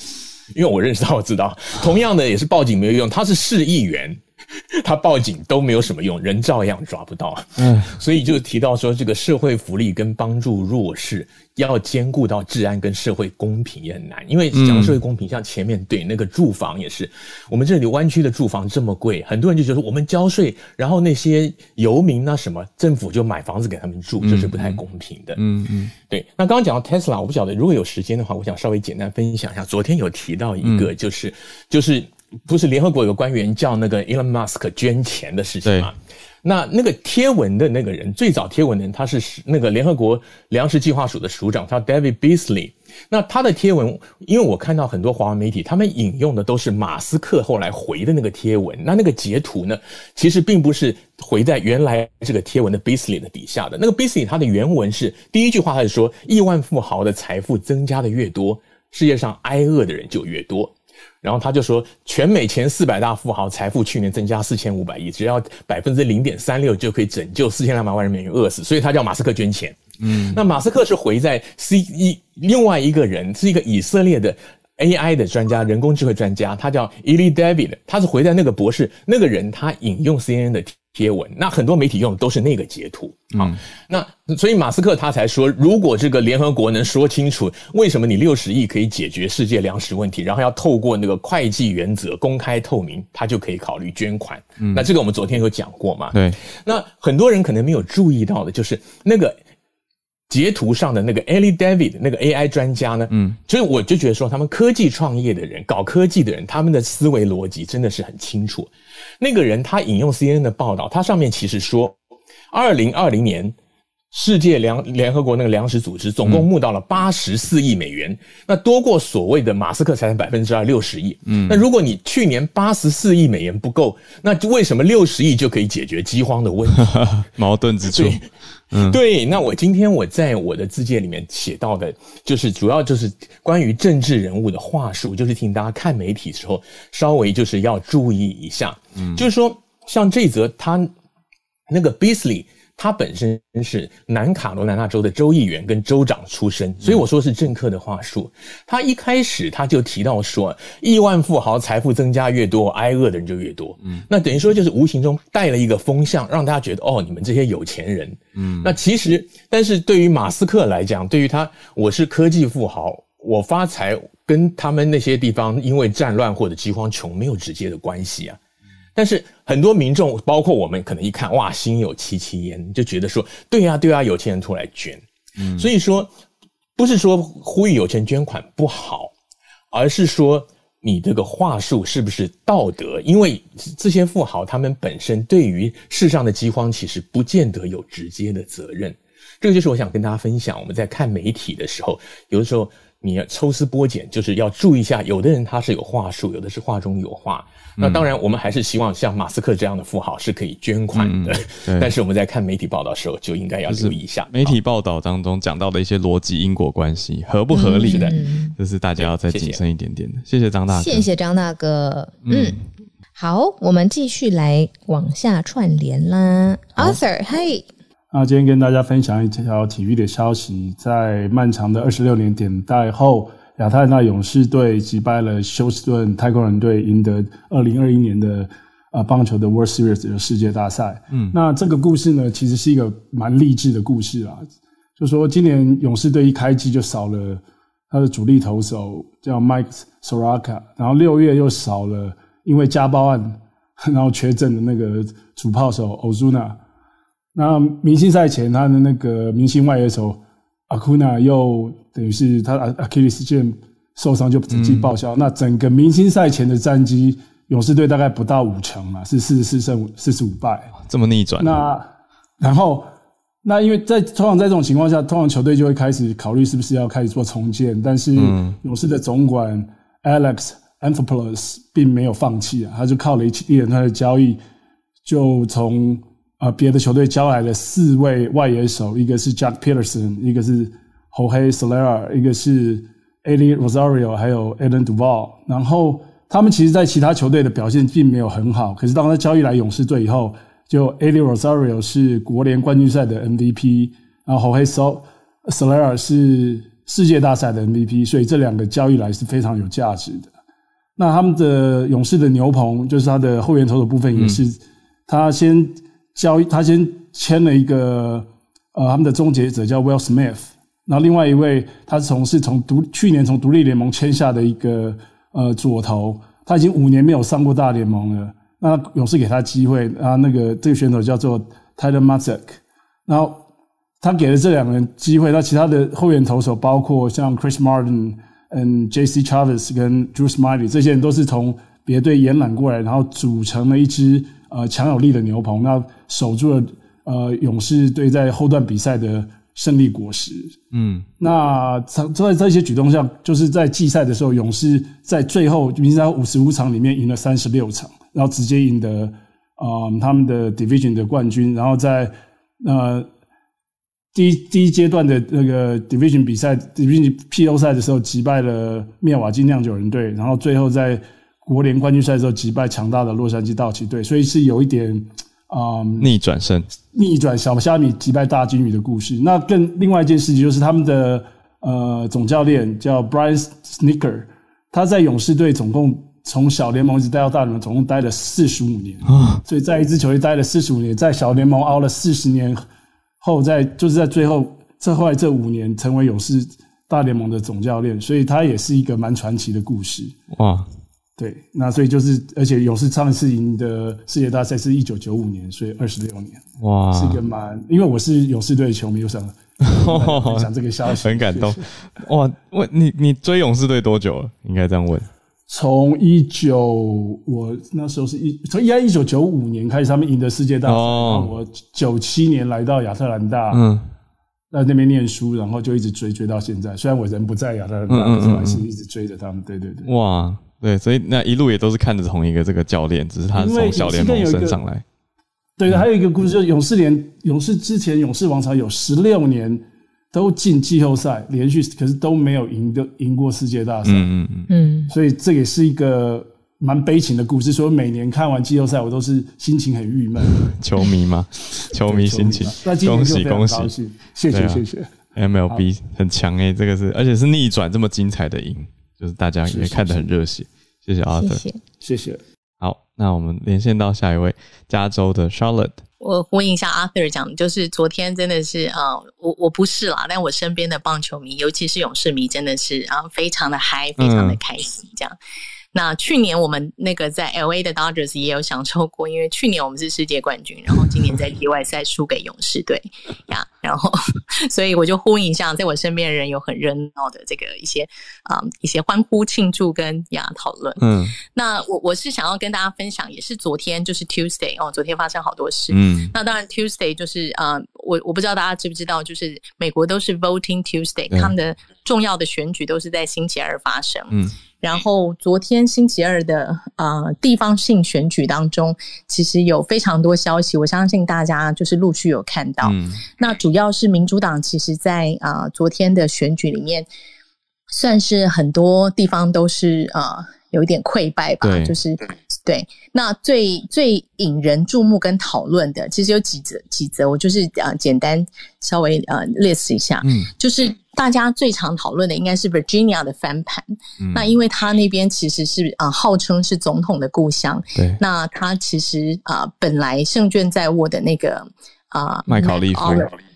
因为我认识他，我知道，同样的也是报警没有用，他是市议员。他报警都没有什么用，人照样抓不到。嗯，所以就提到说，这个社会福利跟帮助弱势，要兼顾到治安跟社会公平也很难。因为讲社会公平，像前面对那个住房也是，我们这里湾区的住房这么贵，很多人就觉得我们交税，然后那些游民啊什么，政府就买房子给他们住，这是不太公平的。嗯嗯，对。那刚刚讲到 Tesla，我不晓得如果有时间的话，我想稍微简单分享一下。昨天有提到一个，就是就是。不是联合国有个官员叫那个 Elon Musk 捐钱的事情吗？那那个贴文的那个人，最早贴文的人，他是那个联合国粮食计划署的署长，叫 David Beasley。那他的贴文，因为我看到很多华文媒体，他们引用的都是马斯克后来回的那个贴文。那那个截图呢，其实并不是回在原来这个贴文的 Beasley 的底下的。那个 Beasley 他的原文是第一句话，他是说亿万富豪的财富增加的越多，世界上挨饿的人就越多。然后他就说，全美前四百大富豪财富去年增加四千五百亿，只要百分之零点三六就可以拯救四千两百万人民饿死，所以他叫马斯克捐钱。嗯，那马斯克是回在 C 一另外一个人是一个以色列的 AI 的专家，人工智慧专家，他叫 Eli David，他是回在那个博士那个人，他引用 CNN 的。贴文，那很多媒体用的都是那个截图啊，那所以马斯克他才说，如果这个联合国能说清楚为什么你六十亿可以解决世界粮食问题，然后要透过那个会计原则公开透明，他就可以考虑捐款。那这个我们昨天有讲过嘛？对。那很多人可能没有注意到的就是那个截图上的那个 Ellie David 那个 AI 专家呢？嗯，所以我就觉得说，他们科技创业的人，搞科技的人，他们的思维逻辑真的是很清楚。那个人他引用 CNN 的报道，他上面其实说，二零二零年世界粮联合国那个粮食组织总共募到了八十四亿美元，那多过所谓的马斯克财产百分之二六十亿。嗯，那如果你去年八十四亿美元不够，那为什么六十亿就可以解决饥荒的问题？矛盾之处。嗯，对。那我今天我在我的字界里面写到的，就是主要就是关于政治人物的话术，就是请大家看媒体时候稍微就是要注意一下。嗯，就是说像这则他那个 Beasley。他本身是南卡罗来纳州的州议员跟州长出身，所以我说是政客的话术。他一开始他就提到说，亿万富豪财富增加越多，挨饿的人就越多。嗯，那等于说就是无形中带了一个风向，让大家觉得哦，你们这些有钱人。嗯，那其实，但是对于马斯克来讲，对于他，我是科技富豪，我发财跟他们那些地方因为战乱或者饥荒穷没有直接的关系啊。但是很多民众，包括我们，可能一看哇，心有戚戚焉，就觉得说，对呀，对呀，有钱人出来捐，嗯，所以说不是说呼吁有钱捐款不好，而是说你这个话术是不是道德？因为这些富豪他们本身对于世上的饥荒其实不见得有直接的责任，这个就是我想跟大家分享。我们在看媒体的时候，有的时候你要抽丝剥茧，就是要注意一下，有的人他是有话术，有的是话中有话。那当然，我们还是希望像马斯克这样的富豪是可以捐款的。但是我们在看媒体报道的时候，就应该要注意一下媒体报道当中讲到的一些逻辑因果关系合不合理的，这是大家要再谨慎一点点的。谢谢张大哥，谢谢张大哥。嗯，好，我们继续来往下串联啦。Arthur，嘿，那今天跟大家分享一条体育的消息，在漫长的二十六年等待后。亚特兰大勇士队击败了休斯顿太空人队，赢得二零二一年的呃棒球的 World Series 的世界大赛。嗯，那这个故事呢，其实是一个蛮励志的故事啊。就说今年勇士队一开机就少了他的主力投手叫 Mike Soraka，然后六月又少了因为家暴案然后缺阵的那个主炮手 Ozuna。那明星赛前他的那个明星外野手。阿库纳又等于是他阿阿基里斯腱受伤就直接报销。那整个明星赛前的战绩，勇士队大概不到五成嘛，是四十四胜四十五败，这么逆转。那然后那因为在通常在这种情况下，通常球队就会开始考虑是不是要开始做重建。但是勇士的总管 Alex Anthopoulos 并没有放弃啊，他就靠了一一连串的交易，就从。啊，别的球队交来了四位外野手，一个是 Jack Peterson，一个是 Jorge Soler，一个是 Ali Rosario，还有 Alan Duval。然后他们其实，在其他球队的表现并没有很好。可是当他交易来勇士队以后，就 Ali Rosario 是国联冠军赛的 MVP，然后 Jorge Soler 是世界大赛的 MVP，所以这两个交易来是非常有价值的。那他们的勇士的牛棚，就是他的后援投手部分，也是他先。交易，他先签了一个呃，他们的终结者叫 Will Smith，然后另外一位他是从是从独去年从独立联盟签下的一个呃左投，他已经五年没有上过大联盟了，那勇士给他机会，然后那个这个选手叫做 Tyler m a z a k 然后他给了这两个人机会，那其他的后援投手包括像 Chris Martin、嗯 J.C. Chavez 跟 Drew Smiley 这些人都是从别队延揽过来，然后组成了一支呃强有力的牛棚，那守住了呃勇士队在后段比赛的胜利果实。嗯，那在这些举动下，就是在季赛的时候，勇士在最后明星五十五场里面赢了三十六场，然后直接赢得啊他们的 division 的冠军，然后在呃。第一第一阶段的那个 division 比赛，division P O 赛的时候击败了灭瓦金酿酒人队，然后最后在国联冠军赛的时候击败强大的洛杉矶道奇队，所以是有一点啊逆转胜，逆转小虾米击败大金鱼的故事。那更另外一件事情就是他们的呃总教练叫 Brian Snicker，他在勇士队总共从小联盟一直待到大联盟，总共待了四十五年啊，所以在一支球队待了四十五年，在小联盟熬了四十年。后在就是在最后这后来这五年成为勇士大联盟的总教练，所以他也是一个蛮传奇的故事。哇，对，那所以就是而且勇士上一次赢的世界大赛是一九九五年，所以二十六年。哇，是一个蛮，因为我是勇士队的球迷，我想 分享这个消息，很感动。哇，问你你追勇士队多久了？应该这样问。从一九，我那时候是一从应该一九九五年开始，他们赢得世界大赛。我九七年来到亚特兰大，嗯，在那边念书，然后就一直追追到现在。虽然我人不在亚特兰大，但是还是一直追着他们。对对对，哇，对，所以那一路也都是看着同一个这个教练，只是他从小联盟升上来。对，还有一个故事，就是勇士联勇士之前勇士王朝有十六年。都进季后赛，连续可是都没有赢的赢过世界大赛。嗯嗯嗯。所以这也是一个蛮悲情的故事。所以每年看完季后赛，我都是心情很郁闷。球迷吗？球迷心情。那恭喜恭喜！谢谢谢谢。MLB 很强诶，这个是而且是逆转这么精彩的赢，就是大家也看得很热血。谢谢阿 r，谢谢。好，那我们连线到下一位，加州的 Charlotte。我呼应一下 Arthur 讲，就是昨天真的是啊，我我不是啦，但我身边的棒球迷，尤其是勇士迷，真的是啊，非常的嗨，非常的开心，这样。那去年我们那个在 L A 的 Dodgers 也有享受过，因为去年我们是世界冠军，然后今年在季外赛输给勇士队呀，然后所以我就呼应一下，在我身边的人有很热闹的这个一些啊一些欢呼庆祝跟呀讨论。嗯，那我我是想要跟大家分享，也是昨天就是 Tuesday 哦，昨天发生好多事。嗯，那当然 Tuesday 就是呃，我我不知道大家知不知道，就是美国都是 Voting Tuesday，他们的重要的选举都是在星期二发生。嗯。然后昨天星期二的呃地方性选举当中，其实有非常多消息，我相信大家就是陆续有看到。那主要是民主党其实在啊昨天的选举里面，算是很多地方都是呃有一点溃败吧，就是对。那最最引人注目跟讨论的，其实有几则几则，我就是呃简单稍微呃 list 一下，嗯，就是。大家最常讨论的应该是 Virginia 的翻盘，那因为他那边其实是啊号称是总统的故乡，对，那他其实啊本来胜券在握的那个啊麦考利夫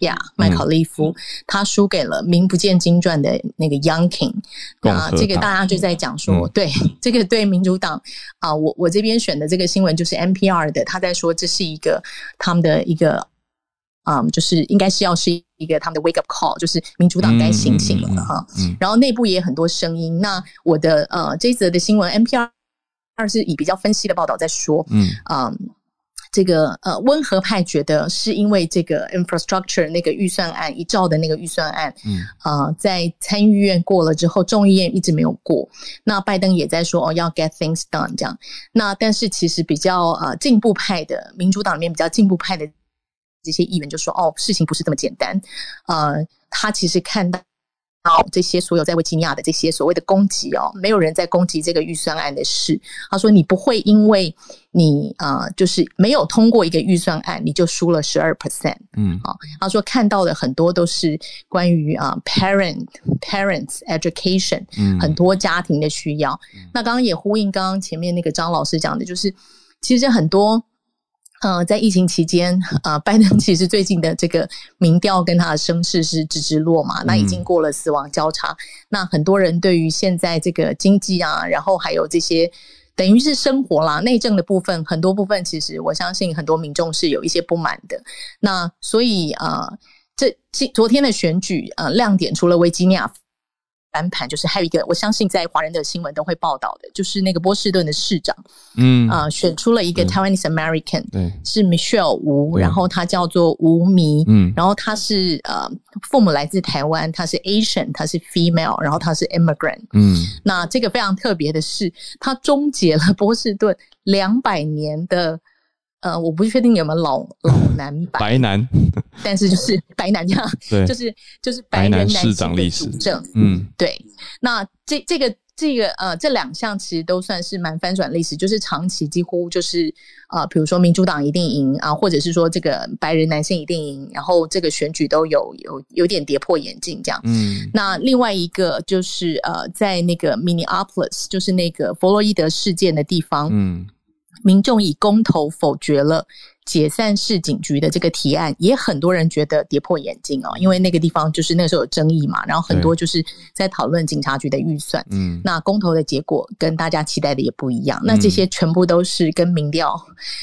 呀麦考利夫，他输给了名不见经传的那个 Young King，那这个大家就在讲说，对 这个对民主党啊，我我这边选的这个新闻就是 NPR 的，他在说这是一个他们的一个。嗯，就是应该是要是一个他们的 wake up call，就是民主党该醒醒了哈。然后内部也很多声音。那我的呃这一则的新闻，NPR 二是以比较分析的报道在说，嗯嗯，这个呃温和派觉得是因为这个 infrastructure 那个预算案一兆的那个预算案，嗯啊在参议院过了之后，众议院一直没有过。那拜登也在说哦要 get things done 这样。那但是其实比较呃进步派的民主党里面比较进步派的。这些议员就说：“哦，事情不是这么简单。呃，他其实看到这些所有在维吉尼亚的这些所谓的攻击哦，没有人在攻击这个预算案的事。他说，你不会因为你呃，就是没有通过一个预算案，你就输了十二 percent。嗯，啊，他说看到的很多都是关于啊，parent parents education，嗯，很多家庭的需要。那刚刚也呼应刚刚前面那个张老师讲的，就是其实很多。”呃，在疫情期间，呃，拜登其实最近的这个民调跟他的声势是直直落嘛，那已经过了死亡交叉。那很多人对于现在这个经济啊，然后还有这些等于是生活啦、内政的部分，很多部分其实我相信很多民众是有一些不满的。那所以啊，这今昨天的选举呃亮点除了维吉尼亚。翻盘，就是还有一个，我相信在华人的新闻都会报道的，就是那个波士顿的市长，嗯。啊、选出了一个 Taiwanese American，对，是 Michelle 吴，对。然后他叫做吴迷，嗯。然后他是呃父母来自台湾，他是 Asian，他是 female，然后他是 immigrant。嗯。那这个非常特别的是，他终结了波士顿两百年的。呃，我不确定有没有老老 男白，白男，但是就是 白男这样，对就是就是白白人男市长历史嗯对，那这这个这个呃，这两项其实都算是蛮翻转历史，就是长期几乎就是呃，比如说民主党一定赢啊，或者是说这个白人男性一定赢，然后这个选举都有有有点跌破眼镜这样。嗯那另外一个就是呃，在那个 Minneapolis，就是那个弗洛伊德事件的地方，嗯民众以公投否决了解散市警局的这个提案，也很多人觉得跌破眼镜哦，因为那个地方就是那时候有争议嘛，然后很多就是在讨论警察局的预算。嗯那公投的结果跟大家期待的也不一样，那这些全部都是跟民调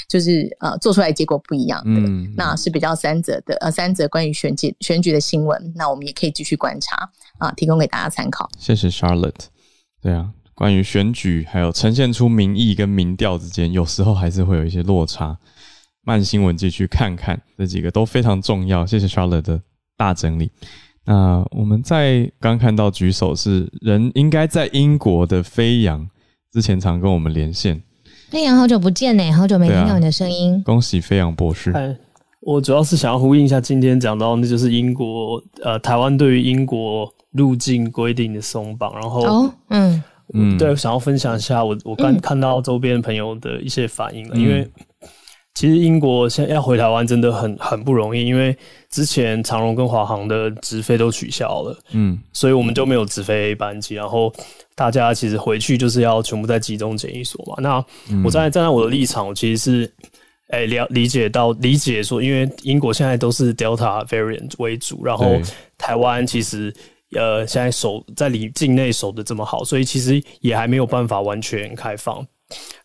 就是呃做出来的结果不一样的。嗯，那是比较三则的呃三则关于选举选举的新闻，那我们也可以继续观察啊、提供给大家参考。谢谢 Charlotte。对啊，关于选举还有呈现出民意跟民调之间，有时候还是会有一些落差。慢新闻继续看看，这几个都非常重要。谢谢 Charlotte 的大整理。那我们在刚看到举手是人应该在英国的飞扬，之前常跟我们连线，飞扬好久不见呢，好久没听到你的声音。恭喜飞扬博士。哎，我主要是想要呼应一下今天讲到，那就是英国呃，台湾对于英国入境规定的松绑，然后、哦，嗯，嗯，对，想要分享一下我我刚看到周边朋友的一些反应了，嗯。因为其实英国现在要回台湾真的很很不容易，因为之前长荣跟华航的直飞都取消了，嗯。所以我们就没有直飞班机，然后大家其实回去就是要全部在集中检疫所嘛。那我站在站在我的立场，我其实是。哎，了理解到理解说，因为英国现在都是 Delta variant 为主，然后台湾其实呃现在守在里境内守的这么好，所以其实也还没有办法完全开放。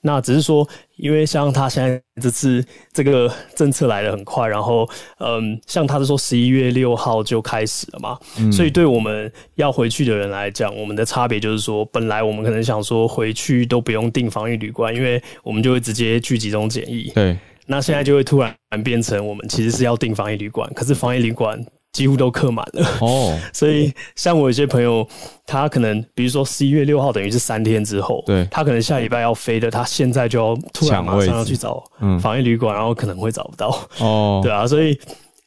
那只是说，因为像他现在这次这个政策来的很快，然后嗯，像他是说十一月六号就开始了嘛，所以对我们要回去的人来讲，我们的差别就是说，本来我们可能想说回去都不用订防疫旅馆，因为我们就会直接去集中检疫。对，那现在就会突然变成我们其实是要订防疫旅馆，可是防疫旅馆几乎都刻满了。哦，所以，像我有些朋友，他可能比如说十一月六号，等于是三天之后，对他可能下礼拜要飞的，他现在就要突然马上要去找嗯防疫旅馆，然后可能会找不到，哦，对啊，所以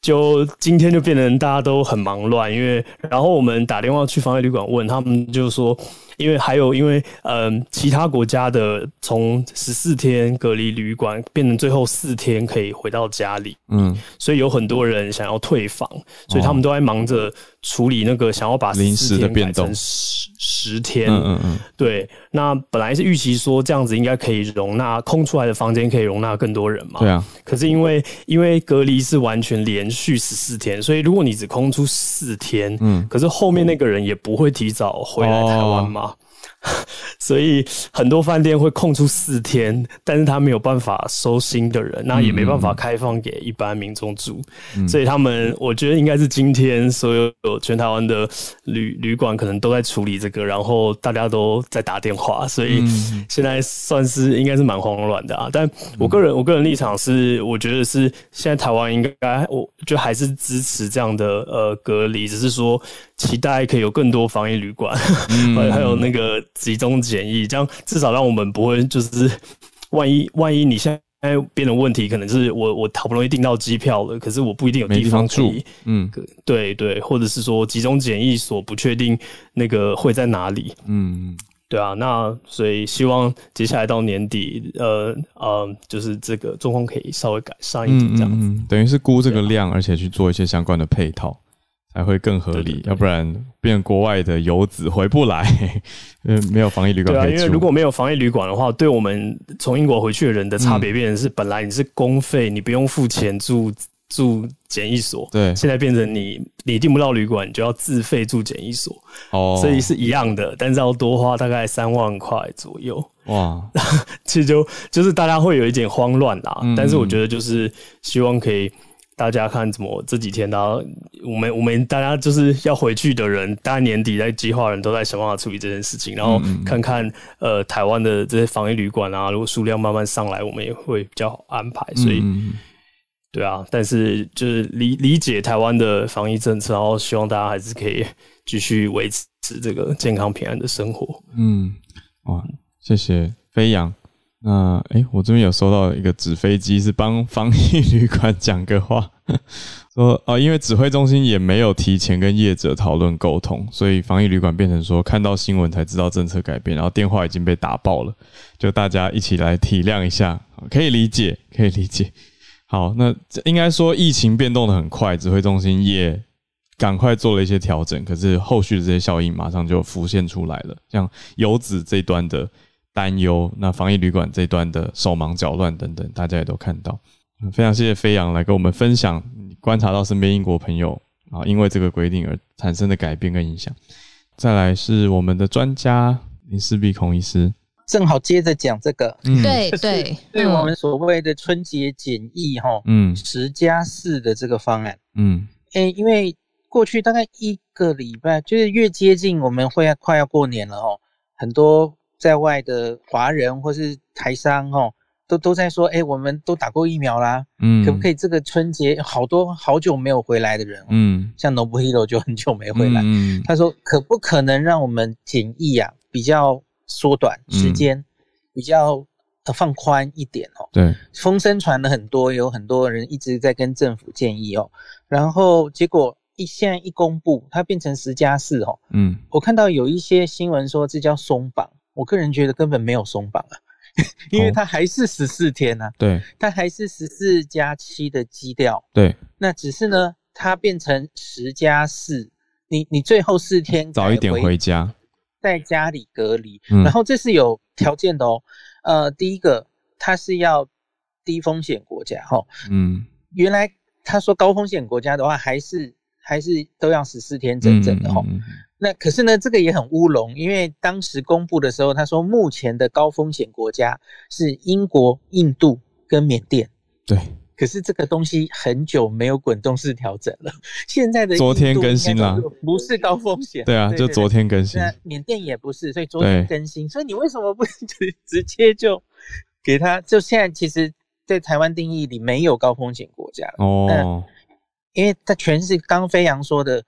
就今天就变成大家都很忙乱，因为然后我们打电话去防疫旅馆问他们，就说。因为还有，因为嗯，其他国家的从十四天隔离旅馆变成最后四天可以回到家里，嗯，所以有很多人想要退房，所以他们都在忙着处理那个想要把临时的14天变动十十天。嗯嗯嗯，对，那本来是预期说这样子应该可以容纳空出来的房间可以容纳更多人嘛。对啊，可是因为因为隔离是完全连续十四天，所以如果你只空出四天，嗯可是后面那个人也不会提早回来台湾嘛。所以很多饭店会空出四天，但是他没有办法收新的人，那也没办法开放给一般民众住，所以他们我觉得应该是今天所有全台湾的旅旅馆可能都在处理这个，然后大家都在打电话，所以现在算是应该是蛮慌乱的啊。但我个人我个人立场是，我觉得是现在台湾应该，我就还是支持这样的呃隔离，只是说期待可以有更多防疫旅馆，还有 还有那个集中检疫，这样至少让我们不会就是万一万一你现在变的问题，可能是我我好不容易订到机票了，可是我不一定有地方住。嗯。对对，或者是说集中检疫所不确定那个会在哪里，嗯，对啊，那所以希望接下来到年底，呃呃，就是这个状况可以稍微改善一点，这样子。嗯，等于是估这个量，而且去做一些相关的配套，才会更合理。对对对要不然变成国外的游子回不来，因 为没有防疫旅馆对啊。因为如果没有防疫旅馆的话，对我们从英国回去的人的差别变成是，本来你是公费，你不用付钱住住检疫所，对现在变成你你订不到旅馆，你就要自费住检疫所，哦，所以是一样的，但是要多花大概三万块左右。哇，其实就就是大家会有一点慌乱啦，嗯但是我觉得就是希望可以大家看怎么这几天，大家我们我们大家就是要回去的人，大家年底在计划人都在想办法处理这件事情，然后看看呃台湾的这些防疫旅馆啊，如果数量慢慢上来，我们也会比较好安排。所以，对啊，但是就是理理解台湾的防疫政策，然后希望大家还是可以继续维持这个健康平安的生活。嗯，哇，谢谢飞扬。那哎，我这边有收到一个纸飞机，是帮 防疫旅馆讲个话，说哦，因为指挥中心也没有提前跟业者讨论沟通，所以防疫旅馆变成说看到新闻才知道政策改变，然后电话已经被打爆了，就大家一起来体谅一下，可以理解，可以理解。好，那应该说疫情变动的很快，指挥中心也赶快做了一些调整，可是后续的这些效应马上就浮现出来了，像游子这端的。担忧，那防疫旅馆这端的手忙脚乱等等，大家也都看到。非常谢谢飞扬来跟我们分享观察到身边英国朋友啊，因为这个规定而产生的改变跟影响。再来是我们的专家林世碧孔医师，正好接着讲这个，对对，对我们所谓的春节检疫哈，嗯，十加四的这个方案，嗯，诶，因为过去大概一个礼拜，就是越接近我们会要快要过年了哦，很多。在外的华人或是台商哦，都都在说，哎，我们都打过疫苗啦，嗯，可不可以这个春节好多好久没有回来的人，嗯，像 Nobuhiro 就很久没回来，嗯，他说可不可能让我们检疫啊比较缩短时间，比较放宽一点哦？对，风声传了很多，有很多人一直在跟政府建议哦，然后结果一现在一公布，它变成十加四哦，嗯，我看到有一些新闻说这叫松绑。我个人觉得根本没有松绑啊，因为它还是十四天呢。对，它还是十四加七的基调。对，那只是呢，它变成十加四，你你最后四天早一点回家，在家里隔离。然后这是有条件的哦。呃，第一个，它是要低风险国家哈。嗯。原来他说高风险国家的话，还是还是都要十四天整整的哈。那可是呢，这个也很乌龙，因为当时公布的时候，他说目前的高风险国家是英国、印度跟缅甸。对，可是这个东西很久没有滚动式调整了，现在的昨天更新了，不是高风险。对啊，就昨天更新。那缅甸也不是，所以昨天更新。所以你为什么不 直直接就给他？就现在其实，在台湾定义里没有高风险国家哦，因为它全是刚飞扬说的。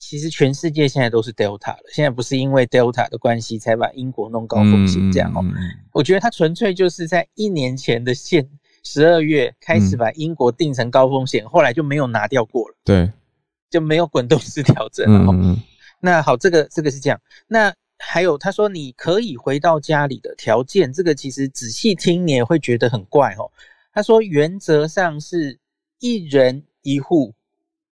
其实全世界现在都是 Delta 了，现在不是因为 Delta 的关系才把英国弄高风险这样哦。我觉得它纯粹就是在一年前的现十二月开始把英国定成高风险，后来就没有拿掉过了。对，就没有滚动式调整了。那好，这个这个是这样。那还有他说你可以回到家里的条件，这个其实仔细听你也会觉得很怪哦。他说原则上是一人一户。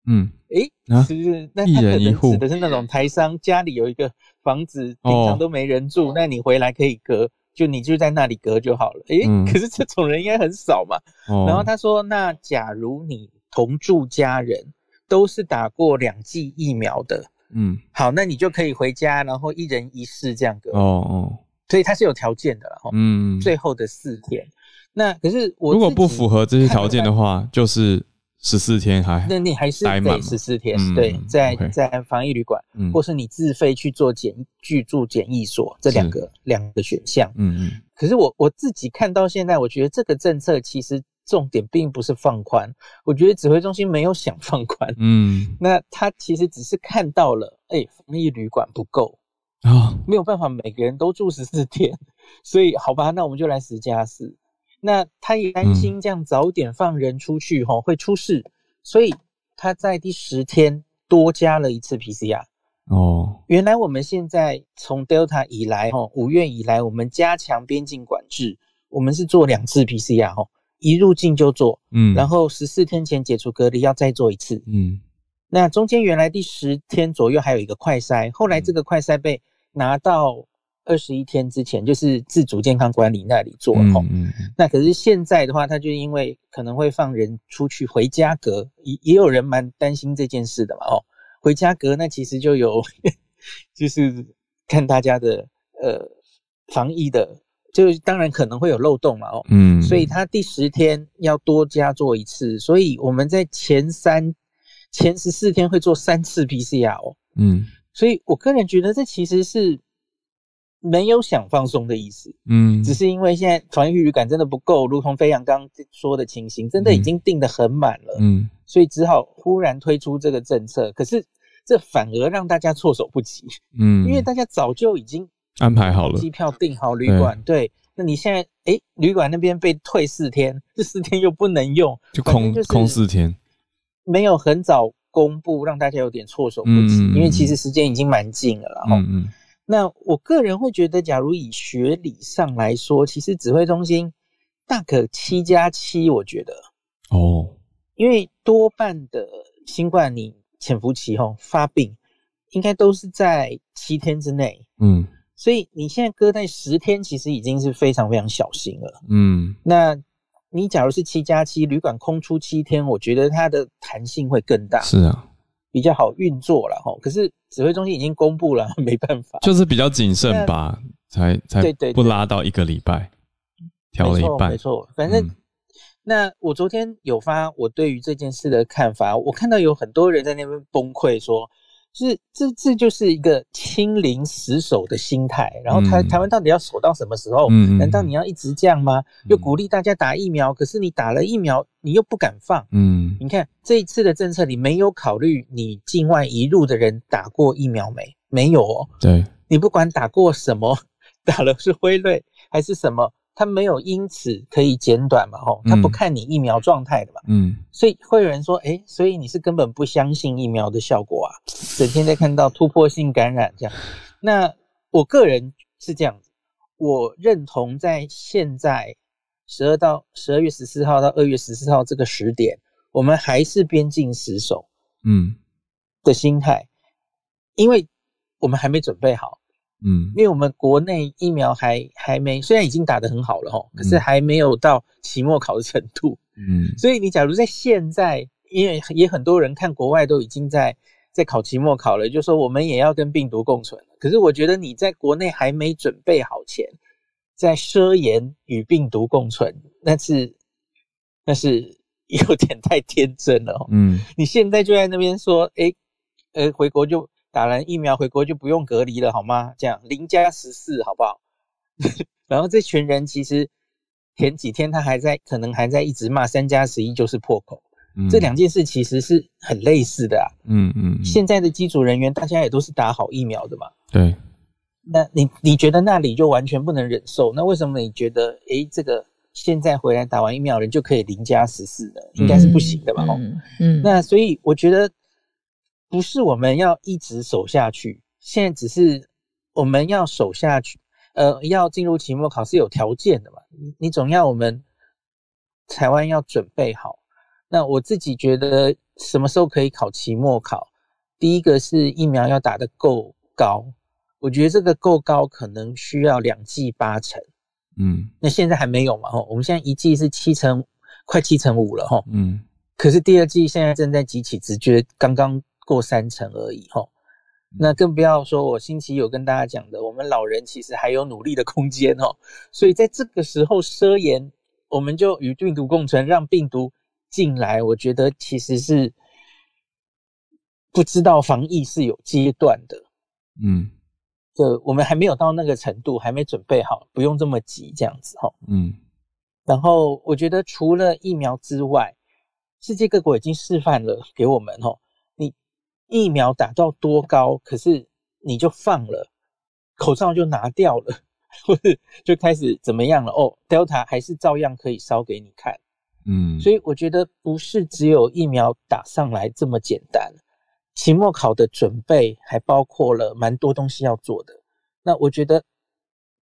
嗯，诶，是不是？那他可能指的是那种台商家里有一个房子，平常都没人住，那你回来可以隔，就你就在那里隔就好了。诶，可是这种人应该很少嘛。然后他说，那假如你同住家人都是打过两剂疫苗的，嗯，好，那你就可以回家，然后一人一室这样隔。哦哦，所以他是有条件的哈。嗯，最后的四天，那可是我如果不符合这些条件的话，就是。十四天还，那你还是得十四天，对，在在防疫旅馆，或是你自费去做检居住检疫所，这两个两个选项。嗯嗯。可是我我自己看到现在，我觉得这个政策其实重点并不是放宽，我觉得指挥中心没有想放宽。嗯。那他其实只是看到了，哎，防疫旅馆不够啊，没有办法每个人都住十四天，所以好吧，那我们就来十加四。那他也担心这样早点放人出去哈会出事，所以他在第十天多加了一次 PCR。哦，原来我们现在从 Delta 以来哈，五月以来我们加强边境管制，我们是做两次 PCR 哈，一入境就做，嗯，然后十四天前解除隔离要再做一次，嗯，那中间原来第十天左右还有一个快筛，后来这个快筛被拿到。二十一天之前就是自主健康管理那里做哦，那可是现在的话，他就因为可能会放人出去回家隔，也也有人蛮担心这件事的嘛哦，回家隔那其实就有 就是看大家的呃防疫的就当然可能会有漏洞嘛，哦，嗯，所以他第十天要多加做一次，所以我们在前三、前十四天会做三次 PCR，哦，嗯，所以我个人觉得这其实是没有想放松的意思，嗯，只是因为现在防疫预感真的不够，如同飞扬刚说的情形，真的已经定得很满了，嗯，所以只好忽然推出这个政策，可是这反而让大家措手不及，嗯，因为大家早就已经。安排好了，机票订好，旅馆对。那你现在哎，旅馆那边被退四天，这四天又不能用，就空空四天，没有很早公布，让大家有点措手不及。因为其实时间已经蛮近了，然后，那我个人会觉得，假如以学理上来说，其实指挥中心大可七加七，我觉得哦，因为多半的新冠你潜伏期后发病，应该都是在七天之内，嗯。所以你现在搁在十天，其实已经是非常非常小心了。嗯，那你假如是七加七，旅馆空出七天，我觉得它的弹性会更大。是啊，比较好运作了哈。可是指挥中心已经公布了，没办法，就是比较谨慎吧，才才对对不拉到一个礼拜，调了一半。没错，反正那我昨天有发我对于这件事的看法，我看到有很多人在那边崩溃说。是，这这就是一个清零死守的心态。然后台台湾到底要守到什么时候？难道你要一直这样吗？又鼓励大家打疫苗，可是你打了疫苗，你又不敢放。嗯，你看这一次的政策，你没有考虑你境外一路的人打过疫苗没？没有哦。对，你不管打过什么，打了是辉瑞还是什么。他没有因此可以减短嘛？吼，他不看你疫苗状态的嘛？嗯，所以会有人说，哎，所以你是根本不相信疫苗的效果啊？整天在看到突破性感染这样，那我个人是这样子，我认同在现在十二到十二月十四号到二月十四号这个时点，我们还是边境死守，嗯的心态，因为我们还没准备好。嗯，因为我们国内疫苗还还没，虽然已经打得很好了哈，可是还没有到期末考的程度。嗯，所以你假如在现在，因为也很多人看国外都已经在在考期末考了，就说我们也要跟病毒共存。可是我觉得你在国内还没准备好前，在奢言与病毒共存，那是那是有点太天真了。嗯，你现在就在那边说，哎，呃，回国就。打完疫苗回国就不用隔离了，好吗？这样零加十四，好不好？然后这群人其实前几天他还在，可能还在一直骂三加十一就是破口。这两件事其实是很类似的啊。嗯嗯。现在的机组人员大家也都是打好疫苗的嘛。对。那你你觉得那里就完全不能忍受？那为什么你觉得诶，这个现在回来打完疫苗人就可以零加十四呢？应该是不行的吧？嗯嗯。那所以我觉得。不是我们要一直守下去，现在只是我们要守下去。呃，要进入期末考是有条件的嘛？你你总要我们台湾要准备好。那我自己觉得什么时候可以考期末考？第一个是疫苗要打得够高，我觉得这个够高可能需要两剂八成。嗯，那现在还没有嘛？吼，我们现在一剂是七成，快七成五了，吼。嗯，可是第二剂现在正在集起直觉，刚刚。过三成而已，吼，那更不要说我星期有跟大家讲的，我们老人其实还有努力的空间哦。所以在这个时候奢言，我们就与病毒共存，让病毒进来，我觉得其实是不知道防疫是有阶段的，嗯，就我们还没有到那个程度，还没准备好，不用这么急这样子，哈，嗯。然后我觉得除了疫苗之外，世界各国已经示范了给我们，吼。疫苗打到多高，可是你就放了，口罩就拿掉了，或者就开始怎么样了？哦，Delta 还是照样可以烧给你看，嗯，所以我觉得不是只有疫苗打上来这么简单，期末考的准备还包括了蛮多东西要做的。那我觉得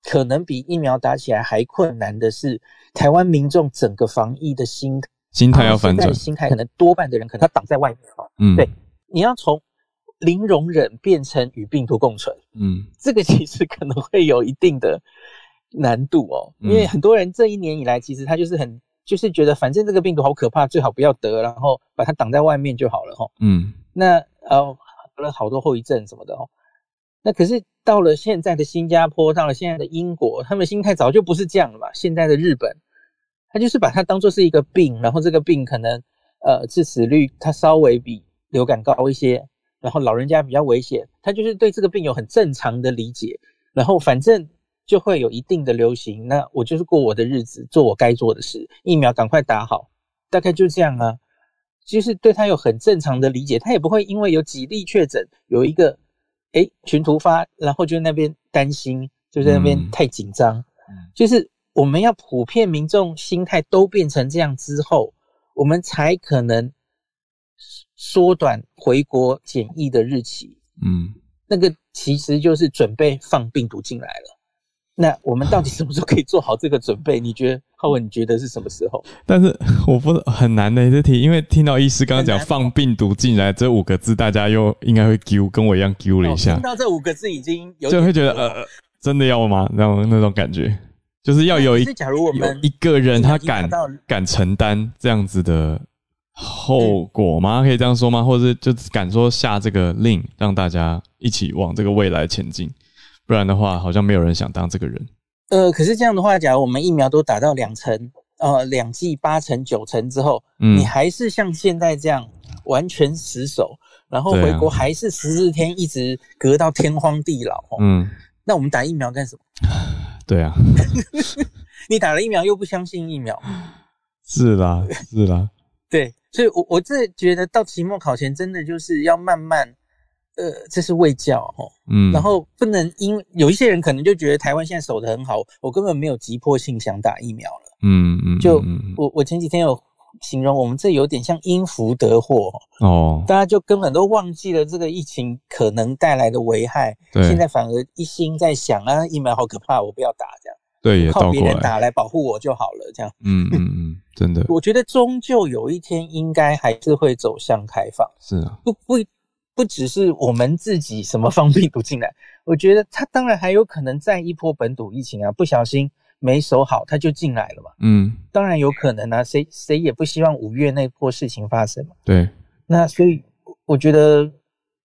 可能比疫苗打起来还困难的是，台湾民众整个防疫的心心态要反转，心态可能多半的人可能他挡在外面嗯，对。你要从零容忍变成与病毒共存，嗯，这个其实可能会有一定的难度哦，因为很多人这一年以来，其实他就是很就是觉得反正这个病毒好可怕，最好不要得，然后把它挡在外面就好了哈，嗯，那呃得了好多后遗症什么的哦，那可是到了现在的新加坡，到了现在的英国，他们心态早就不是这样了嘛。现在的日本，他就是把它当做是一个病，然后这个病可能呃致死率它稍微比流感高一些，然后老人家比较危险，他就是对这个病有很正常的理解，然后反正就会有一定的流行，那我就是过我的日子，做我该做的事，疫苗赶快打好，大概就这样啊。就是对他有很正常的理解，他也不会因为有几例确诊，有一个哎群突发，然后就那边担心，就在那边太紧张。就是我们要普遍民众心态都变成这样之后，我们才可能缩短回国检疫的日期。嗯，那个其实就是准备放病毒进来了。那我们到底什么时候可以做好这个准备？你觉得浩文？你觉得是什么时候？但是我不很难的这题，因为听到医师刚刚讲放病毒进来这五个字，大家又应该会揪，跟我一样揪了一下。听到这五个字已经有就会觉得呃，真的要吗？那种那种感觉，就是要有一假如我们一个人他敢敢承担这样子的后果吗？可以这样说吗？或者是就敢说下这个令，让大家一起往这个未来前进？不然的话，好像没有人想当这个人。呃，可是这样的话，假如我们疫苗都打到两成，呃，两剂八成、九成之后，你还是像现在这样完全死守，然后回国还是十四天，一直隔到天荒地老。嗯，那我们打疫苗干什么？对啊，你打了疫苗又不相信疫苗，是啦，是啦。对，所以我我这觉得到期末考前，真的就是要慢慢。呃，这是卫教哦，嗯，然后不能因有一些人可能就觉得台湾现在守得很好，我根本没有急迫性想打疫苗了，嗯嗯，就我我前几天有形容我们这有点像因福得祸哦，大家就根本都忘记了这个疫情可能带来的危害，现在反而一心在想啊疫苗好可怕，我不要打这样，对，靠别人打来保护我就好了这样，嗯嗯嗯，真的，我觉得终究有一天应该还是会走向开放，是啊，不不。不只是我们自己什么放病毒进来，我觉得他当然还有可能再一波本土疫情啊，不小心没守好他就进来了嘛。嗯，当然有可能啊，谁谁也不希望五月那波事情发生嘛。对，那所以我觉得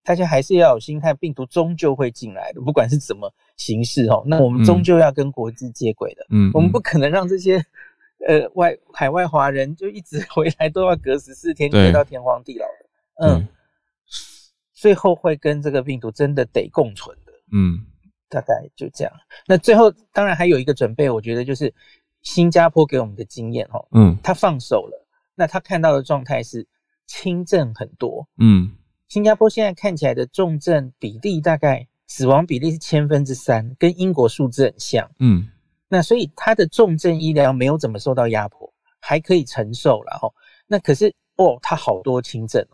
大家还是要有心态，病毒终究会进来的，不管是怎么形式哦。那我们终究要跟国际接轨的。嗯，我们不可能让这些呃外海外华人就一直回来都要隔十四天隔到天荒地老的。嗯。最后会跟这个病毒真的得共存的，嗯，大概就这样。那最后当然还有一个准备，我觉得就是新加坡给我们的经验哦，嗯，他放手了，那他看到的状态是轻症很多，嗯，新加坡现在看起来的重症比例大概死亡比例是千分之三，跟英国数字很像，嗯，那所以它的重症医疗没有怎么受到压迫，还可以承受了哦。那可是哦，它好多轻症，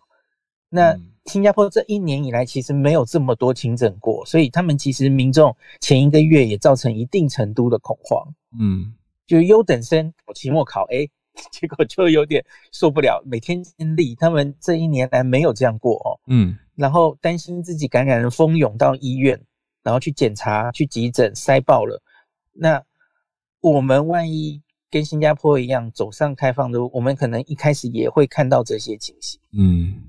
那。新加坡这一年以来其实没有这么多轻症过，所以他们其实民众前一个月也造成一定程度的恐慌。嗯，就优等生期末考，哎，结果就有点受不了，每天经历他们这一年来没有这样过哦。嗯，然后担心自己感染人蜂涌到医院，然后去检查、去急诊塞爆了。那我们万一跟新加坡一样走上开放的路，我们可能一开始也会看到这些情形。嗯。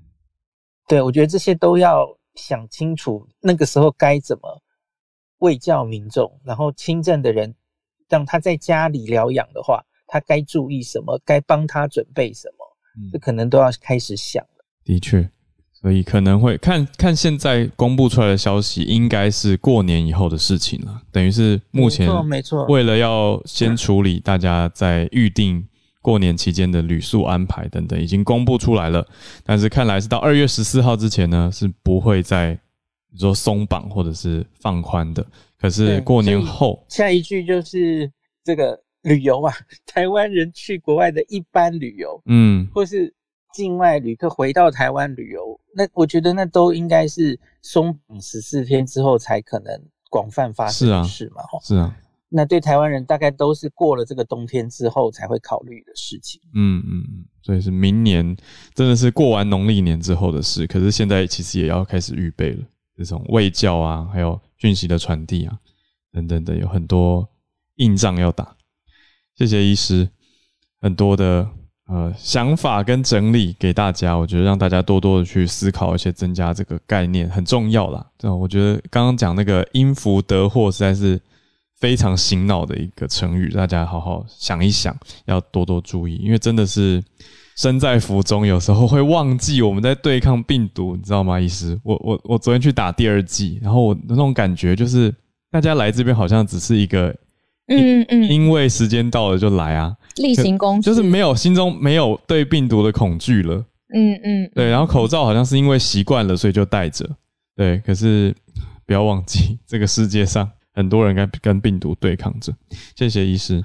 对，我觉得这些都要想清楚，那个时候该怎么喂教民众，然后轻症的人让他在家里疗养的话，他该注意什么，该帮他准备什么，这可能都要开始想了。的确，所以可能会看看现在公布出来的消息，应该是过年以后的事情了，等于是目前没错，为了要先处理大家在预定。过年期间的旅宿安排等等已经公布出来了，但是看来是到二月十四号之前呢，是不会再说松绑或者是放宽的。可是过年后，下一句就是这个旅游啊，台湾人去国外的一般旅游，嗯，或是境外旅客回到台湾旅游，那我觉得那都应该是松绑十四天之后才可能广泛发生的事嘛，是啊。那对台湾人大概都是过了这个冬天之后才会考虑的事情。嗯嗯嗯，所以是明年真的是过完农历年之后的事。可是现在其实也要开始预备了，这种卫教啊，还有讯息的传递啊，等等的，有很多硬仗要打。谢谢医师，很多的呃想法跟整理给大家，我觉得让大家多多的去思考，而且增加这个概念很重要啦。这我觉得刚刚讲那个因福得祸，实在是非常醒脑的一个成语，大家好好想一想，要多多注意，因为真的是。身在福中，有时候会忘记我们在对抗病毒，你知道吗？医师，我我我昨天去打第二剂，然后我那种感觉就是，大家来这边好像只是一个，嗯嗯，因为时间到了就来啊，例行公事，就是没有心中没有对病毒的恐惧了，嗯嗯，对，然后口罩好像是因为习惯了，所以就戴着，对，可是不要忘记，这个世界上很多人跟跟病毒对抗着。谢谢医师。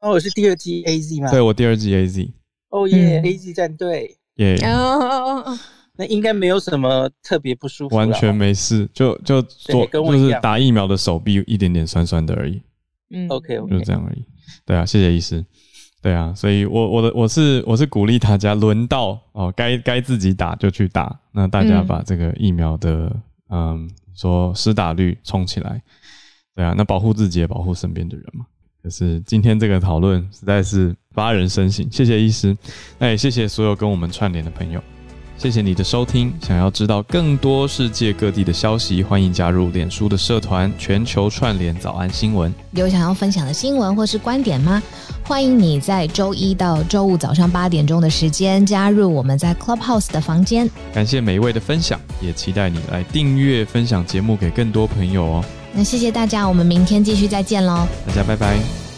哦，我是第二季 A Z 吗？对，我第二季 A Z。哦耶！A Z 战队耶！那应该没有什么特别不舒服，完全没事，就就做就是打疫苗的手臂一点点酸酸的而已。嗯，OK，就这样而已。对啊，谢谢医师。对啊，所以我我的我是我是鼓励大家，轮到哦该该自己打就去打。那大家把这个疫苗的嗯说施打率冲起来。对啊，那保护自己也保护身边的人嘛。可是今天这个讨论实在是发人深省，谢谢医师，那也谢谢所有跟我们串联的朋友，谢谢你的收听。想要知道更多世界各地的消息，欢迎加入脸书的社团“全球串联早安新闻”。有想要分享的新闻或是观点吗？欢迎你在周一到周五早上八点钟的时间加入我们在 Clubhouse 的房间。感谢每一位的分享，也期待你来订阅分享节目给更多朋友哦。那谢谢大家，我们明天继续再见喽！大家拜拜。